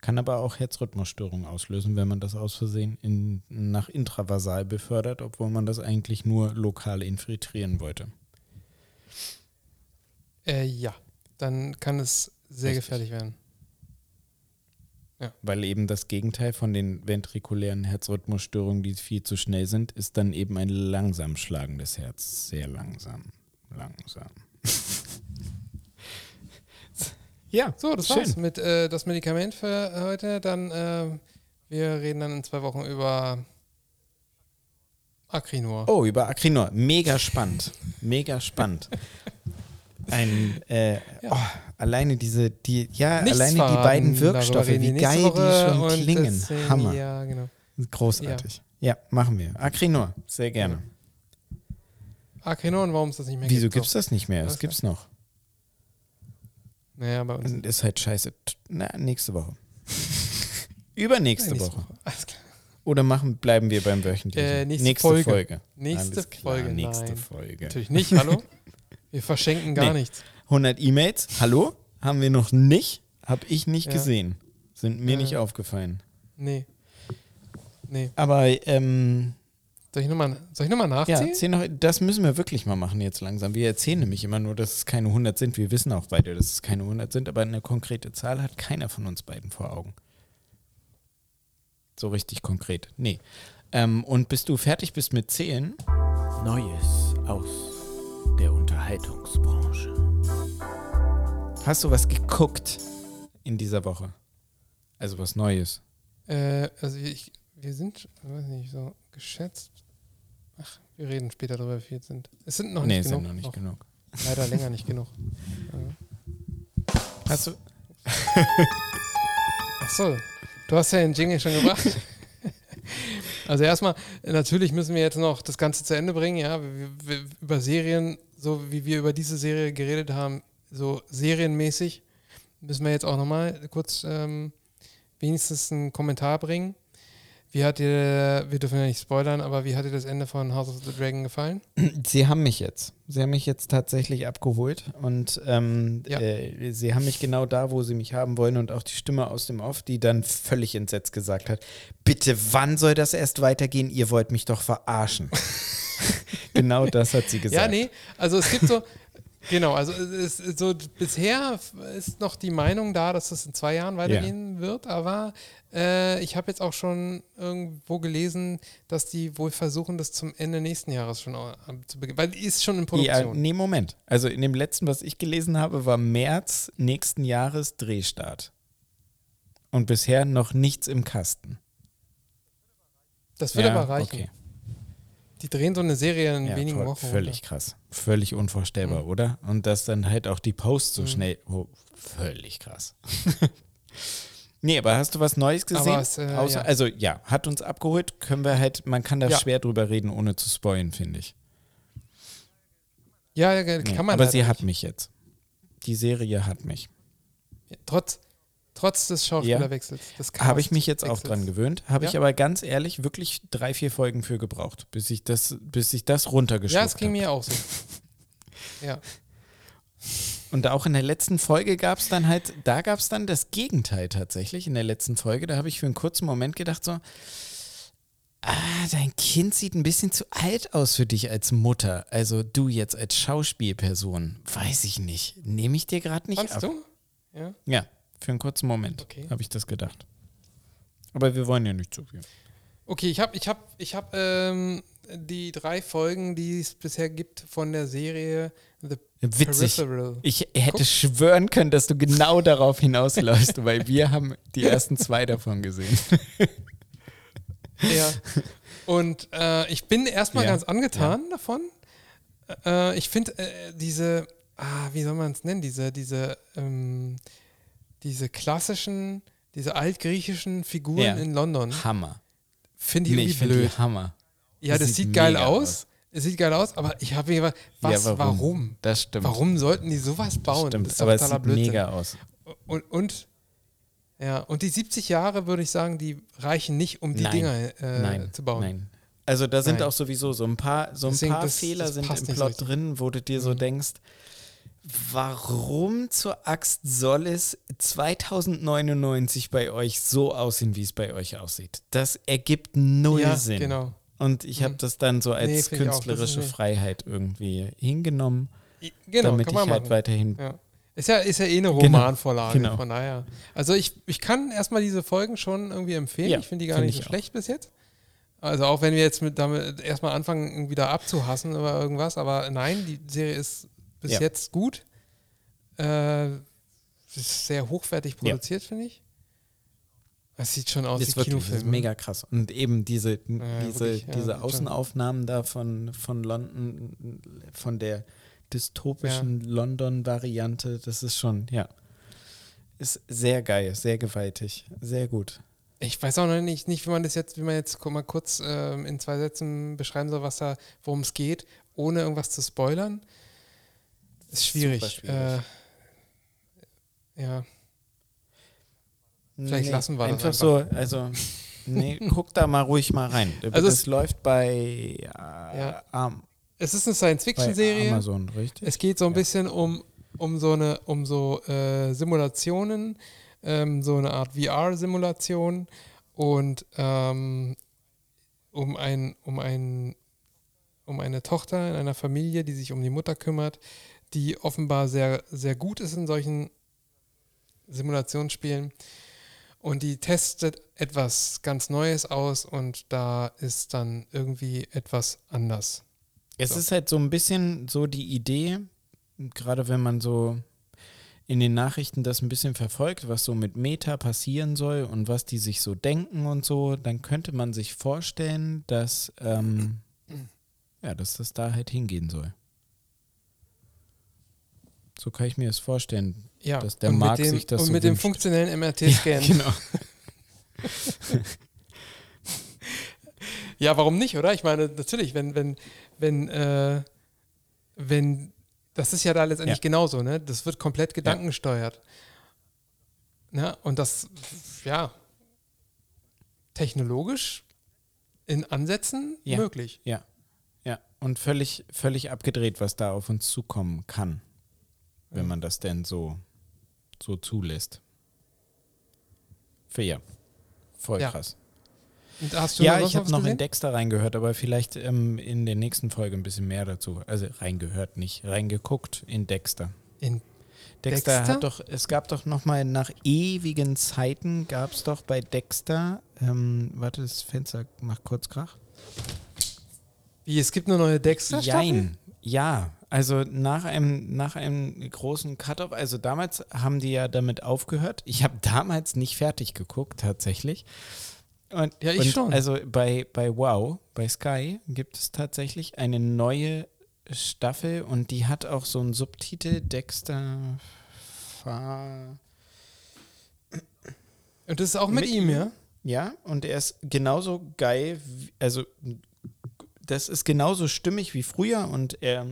Kann aber auch Herzrhythmusstörungen auslösen, wenn man das aus Versehen in, nach intravasal befördert, obwohl man das eigentlich nur lokal infiltrieren wollte. Äh, ja, dann kann es sehr Richtig. gefährlich werden. Weil eben das Gegenteil von den ventrikulären Herzrhythmusstörungen, die viel zu schnell sind, ist dann eben ein langsam schlagendes Herz. Sehr langsam. Langsam. ja, So, das Schön. war's mit äh, das Medikament für heute. Dann, äh, wir reden dann in zwei Wochen über Acrinor. Oh, über Acrinor. Mega spannend. Mega spannend. Ein, äh, oh, alleine diese, die, ja, Nichts alleine die beiden Wirkstoffe, wie nächste geil Woche die schon und klingen. deswegen- Hammer. Ja, genau. Großartig. Ja. machen wir. Acrinor, sehr gerne. Acrinor und warum es das nicht mehr Wieso gibt. gibt's das nicht mehr? Das gibt's noch. Naja, bei uns. Ist halt scheiße. Na, nächste Woche. Übernächste Nächste Woche. Alles klar. Oder machen, bleiben wir beim wöchentlichen? Äh, nächste Folge. Nächste klar, Folge, Nächste nein. Folge. Natürlich nicht, hallo? Wir verschenken gar Nee. nichts. 100 E-Mails. Hallo? Haben wir noch nicht? Hab ich nicht Ja. gesehen. Sind mir Ja. nicht aufgefallen. Nee. Nee. Aber ähm, Soll ich nochmal soll ich noch mal ja, nachziehen? erzähl noch, das müssen wir wirklich mal machen jetzt langsam. Wir erzählen nämlich immer nur, dass es keine 100 sind. Wir wissen auch beide, dass es keine 100 sind, aber eine konkrete Zahl hat keiner von uns beiden vor Augen. So richtig konkret. Nee. Ähm, und bis du fertig bist mit Zählen, Neues aus der Unterhaltungsbranche. Hast du was geguckt in dieser Woche? Also was Neues. Äh, also ich, wir sind, weiß nicht, so geschätzt. Ach, wir reden später darüber, wie viel es sind. Es sind noch nee, nicht sind genug. noch nicht genug. Leider länger nicht genug. Hast du, Ach so, du hast ja den Jingle schon gebracht. Also erstmal, natürlich müssen wir jetzt noch das Ganze zu Ende bringen, ja. Wir, wir, über Serien, so wie wir über diese Serie geredet haben, so serienmäßig, müssen wir jetzt auch nochmal kurz ähm, wenigstens einen Kommentar bringen. Wie hat dir, wir dürfen ja nicht spoilern, aber wie hat dir das Ende von House of the Dragon gefallen? Sie haben mich jetzt. Sie haben mich jetzt tatsächlich abgeholt und ähm, Ja. äh, sie haben mich genau da, wo sie mich haben wollen und auch die Stimme aus dem Off, die dann völlig entsetzt gesagt hat, bitte, wann soll das erst weitergehen? Ihr wollt mich doch verarschen. genau das hat sie gesagt. Ja, nee, also es gibt so, genau, also es ist so bisher ist noch die Meinung da, dass das in zwei Jahren weitergehen wird, aber äh, ich habe jetzt auch schon irgendwo gelesen, dass die wohl versuchen, das zum Ende nächsten Jahres schon zu beginnen, weil die ist schon in Ja, Produktion. nee, Moment. Also in dem letzten, was ich gelesen habe, war März nächsten Jahres Drehstart. Und bisher noch nichts im Kasten. das wird ja, aber reichen. Okay. Die drehen so eine Serie in Ja, wenigen voll- Wochen. Völlig krass. Völlig unvorstellbar, Mhm. oder? Und dass dann halt auch die Posts so Mhm. schnell. Oh, völlig krass. nee, aber hast du was Neues gesehen? Es, äh, Außer, ja. Also ja, hat uns abgeholt, können wir halt, man kann da Ja. schwer drüber reden, ohne zu spoilen, finde ich. Ja, ja, Nee, kann man aber sie hat nicht. mich jetzt. Die Serie hat mich. Trotz, trotz des Schauspielerwechsels. des Habe ich mich jetzt auch dran gewöhnt. Habe ich Ja. aber ganz ehrlich wirklich drei, vier Folgen für gebraucht, bis ich das, bis ich das runtergeschluckt Ja, es ging habe. mir auch so. Ja. Und auch in der letzten Folge gab es dann halt, da gab es dann das Gegenteil tatsächlich. In der letzten Folge, da habe ich für einen kurzen Moment gedacht so, ah, dein Kind sieht ein bisschen zu alt aus für dich als Mutter. Also du jetzt als Schauspielperson, weiß ich nicht. Nehme ich dir gerade nicht Fandst ab. du? Ja. Ja, für einen kurzen Moment Okay. habe ich das gedacht. Aber wir wollen ja nicht zu viel. Okay, ich habe ich hab, ich hab, ähm, die drei Folgen, die es bisher gibt von der Serie The Witzig. Peripheral. Ich hätte Guck. schwören können, dass du genau darauf hinausläufst, weil wir haben die ersten zwei davon gesehen. Ja. Und äh, ich bin erstmal Ja, ganz angetan davon. Äh, ich finde äh, diese, ah, wie soll man es nennen, diese, diese, ähm, diese klassischen, diese altgriechischen Figuren Ja. in London, Hammer. finde ich Nee, ich irgendwie finde blöd. die Hammer. ja, das sieht sieht, geil aus. aus. Es sieht geil aus, aber ich habe mir gedacht, was, ja, warum? Das stimmt. Warum sollten die sowas bauen? Stimmt, Das ist doch aber es sieht Blödsinn. mega aus. Und, und ja, und die 70 Jahre, würde ich sagen, die reichen nicht, um die Nein. Dinger äh, nein, zu bauen. nein. Also da sind Nein. auch sowieso so ein paar, so ein Deswegen, paar das- Fehler das sind im so Plot richtig. drin, wo du dir so Mhm. denkst, warum zur Axt soll es 2099 bei euch so aussehen, wie es bei euch aussieht? Das ergibt null ja, Sinn. genau. Und ich habe Mhm. das dann so als Nee, auch. Künstlerische nicht- Freiheit irgendwie hingenommen, Genau, damit ich man halt machen. weiterhin. Ja. Ist ja, ist ja eh eine Genau, Romanvorlage, genau. von daher. Also ich, ich kann erstmal diese Folgen schon irgendwie empfehlen. Ja, ich finde die gar find nicht so auch. schlecht bis jetzt. Also auch wenn wir jetzt mit damit erstmal anfangen, da abzuhassen oder irgendwas, aber nein, die Serie ist bis Ja. jetzt gut. Äh, ist sehr hochwertig Ja. produziert, finde ich. Es sieht schon aus Das wie ist wirklich Kinofilm. ist mega krass. Und eben diese, Ja, diese, wirklich, ja, diese sieht schon- Außenaufnahmen da von, von London, von der dystopischen London-Variante, das ist schon, ja. Ist sehr geil, sehr gewaltig, sehr gut. Ich weiß auch noch nicht, nicht wie man das jetzt, wie man jetzt mal kurz ähm, in zwei Sätzen beschreiben soll, was da, worum es geht, ohne irgendwas zu spoilern. Ist schwierig. Schwierig. Äh, ja. Vielleicht lassen wir das einfach so, also, nee, guck da mal ruhig mal rein. Also das es- läuft bei, äh, Am- Es ist eine Science-Fiction-Serie. Amazon, richtig? Es geht so ein Ja. bisschen um, um so eine, um so äh, Simulationen, ähm, so eine Art VR-Simulation und ähm, um ein, um ein, um eine Tochter in einer Familie, die sich um die Mutter kümmert, die offenbar sehr, sehr gut ist in solchen Simulationsspielen. Und die testet etwas ganz Neues aus und da ist dann irgendwie etwas anders. Es So. ist halt so ein bisschen so die Idee, gerade wenn man so in den Nachrichten das ein bisschen verfolgt, was so mit Meta passieren soll und was die sich so denken und so, dann könnte man sich vorstellen, dass, ähm, ja, dass das da halt hingehen soll. So kann ich mir das vorstellen. Ja, Dass der und Markt mit dem, sich das und so mit dem wünscht. funktionellen MRT-Scan. Ja, genau. warum nicht, oder? Ich meine, natürlich, wenn, wenn, wenn, äh, wenn, das ist ja da letztendlich Ja. genauso, ne? Das wird komplett gedankengesteuert. Ne? Und das, ja, technologisch in Ansätzen Ja. möglich. Ja, ja. Und völlig, völlig abgedreht, was da auf uns zukommen kann, wenn man das denn so, so zulässt. Fair. Voll Ja. krass. Und hast du Ja, ich habe noch in? Dexter reingehört, aber vielleicht ähm, in der nächsten Folge ein bisschen mehr dazu. Also reingehört, nicht reingeguckt in Dexter. In Dexter, Dexter? hat doch, es gab doch noch mal nach ewigen Zeiten gab es doch bei Dexter, ähm, warte, das Fenster macht kurz Krach. Wie, es gibt eine neue Dexter-Staffel? Jein. Ja, also nach einem, nach einem großen Cut-Off, also damals haben die ja damit aufgehört. Ich habe damals nicht fertig geguckt, tatsächlich. Und, Ja, ich und schon. Also bei, bei Wow, bei Sky, gibt es tatsächlich eine neue Staffel und die hat auch so einen Subtitel Dexter Fahr. Und das ist auch mit, Mit ihm, ja? Ja, und er ist genauso geil, wie, also das ist genauso stimmig wie früher und er,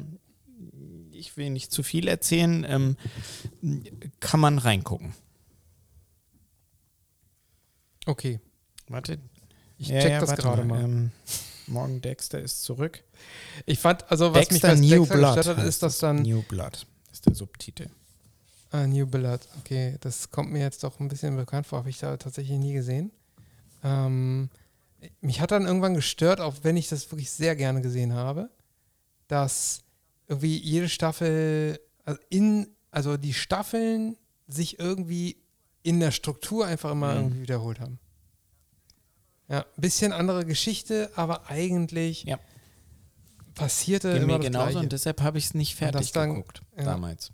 ich will nicht zu viel erzählen, ähm, kann man reingucken. Okay. Warte. Ich check das warte gerade mal. Ähm, morgen Dexter ist zurück. Ich fand, also was mich Dexter bei New Dexter Blood gestört hat, ist, dass es. dann New Blood ist der Subtitel. Ah, New Blood, okay. Das kommt mir jetzt doch ein bisschen bekannt vor, habe ich da tatsächlich nie gesehen. Ähm, mich hat dann irgendwann gestört, auch wenn ich das wirklich sehr gerne gesehen habe, dass irgendwie jede Staffel, also, in, also die Staffeln sich irgendwie in der Struktur einfach immer Mhm. irgendwie wiederholt haben. Ja, ein bisschen andere Geschichte, aber eigentlich Ja. passierte Ging immer mir das genauso Gleiche. und deshalb habe ich es nicht fertig dann- geguckt ja. damals.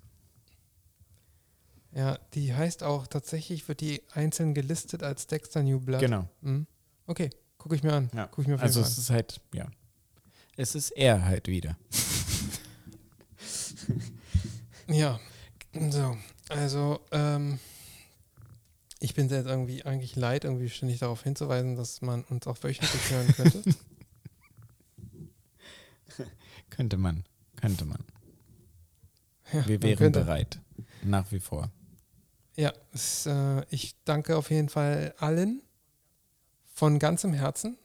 Ja, die heißt auch tatsächlich, wird die einzeln gelistet als Dexter New Blood. Genau. Mhm. Okay, gucke ich mir an. Ja. Guck ich mir Also es ist halt, ja. Es ist er halt wieder. Ja, so. Also, ähm, ich bin jetzt irgendwie eigentlich leid, irgendwie ständig darauf hinzuweisen, dass man uns auch wöchentlich hören könnte. Könnte man, könnte man. Ja, Wir man wären könnte. bereit. Nach wie vor. Ja, es, äh, ich danke auf jeden Fall allen von ganzem Herzen,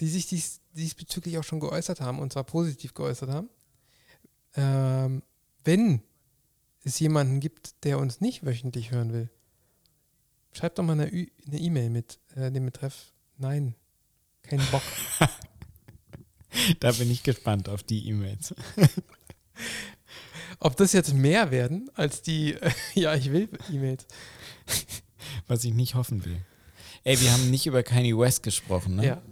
die sich dies, diesbezüglich auch schon geäußert haben und zwar positiv geäußert haben. Ähm, wenn es jemanden gibt, der uns nicht wöchentlich hören will, schreibt doch mal eine E-Mail mit äh, dem Betreff Nein, kein Bock. Da bin ich gespannt auf die E-Mails. Ob das jetzt mehr werden als die Ja, ich will E-Mails. Was ich nicht hoffen will. Ey, wir haben nicht über Kanye West gesprochen, ne? Ja.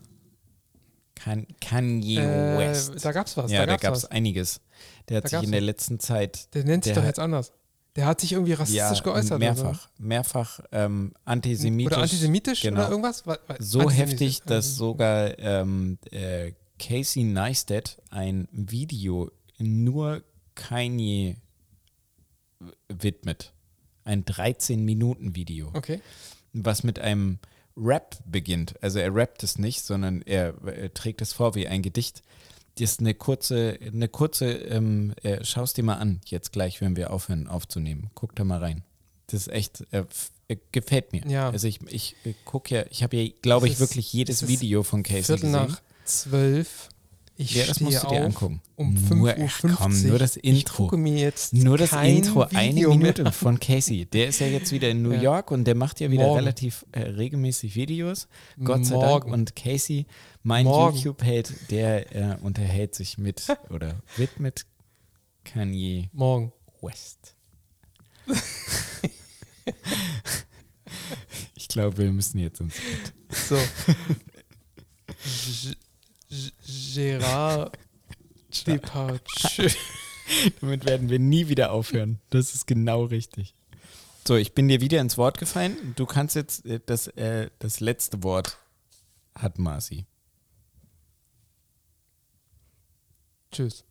Kan Kanye Äh, West. da gab's was. ja, da gab's gab es einiges. Der hat Da sich in der letzten Zeit Der nennt sich doch hat- jetzt anders. Der hat sich irgendwie rassistisch ja, geäußert. oder so. mehrfach, mehrfach ähm, antisemitisch. Oder antisemitisch genau. oder irgendwas? Wa- wa- so heftig, dass sogar ähm, äh, Casey Neistat ein Video nur Kanye widmet. Ein 13-Minuten-Video, Okay. was mit einem Rap beginnt. Also er rappt es nicht, sondern er, äh, trägt es vor wie ein Gedicht. Das ist eine kurze, eine kurze, ähm, äh, schau es dir mal an, jetzt gleich, wenn wir aufhören aufzunehmen. Guck da mal rein. Das ist echt, äh, äh, gefällt mir. Ja. Also ich, ich äh, gucke ja, ich habe ja, glaube ich, wirklich jedes Video von Casey Viertel gesehen. nach zwölf. Ich Ja, das musst du dir angucken. um Nur, 5.50 ach komm, nur das Ich Intro. gucke mir jetzt Nur das Intro, eine Video Minute Mehr. von Casey. Der ist ja jetzt wieder in New Ja. York und der macht ja wieder Morgen. relativ äh, regelmäßig Videos. Gott sei Morgen. Dank. Und Casey, mein. YouTube-Held, der äh, unterhält sich mit oder widmet Kanye Morgen. West. ich glaube, wir müssen jetzt ins Bett. So. G- G- Gérard Depardieu. Damit werden wir nie wieder aufhören. Das ist genau richtig. So, ich bin dir wieder ins Wort gefallen. Du kannst jetzt äh, das, äh, das letzte Wort hat Marci. Tschüss.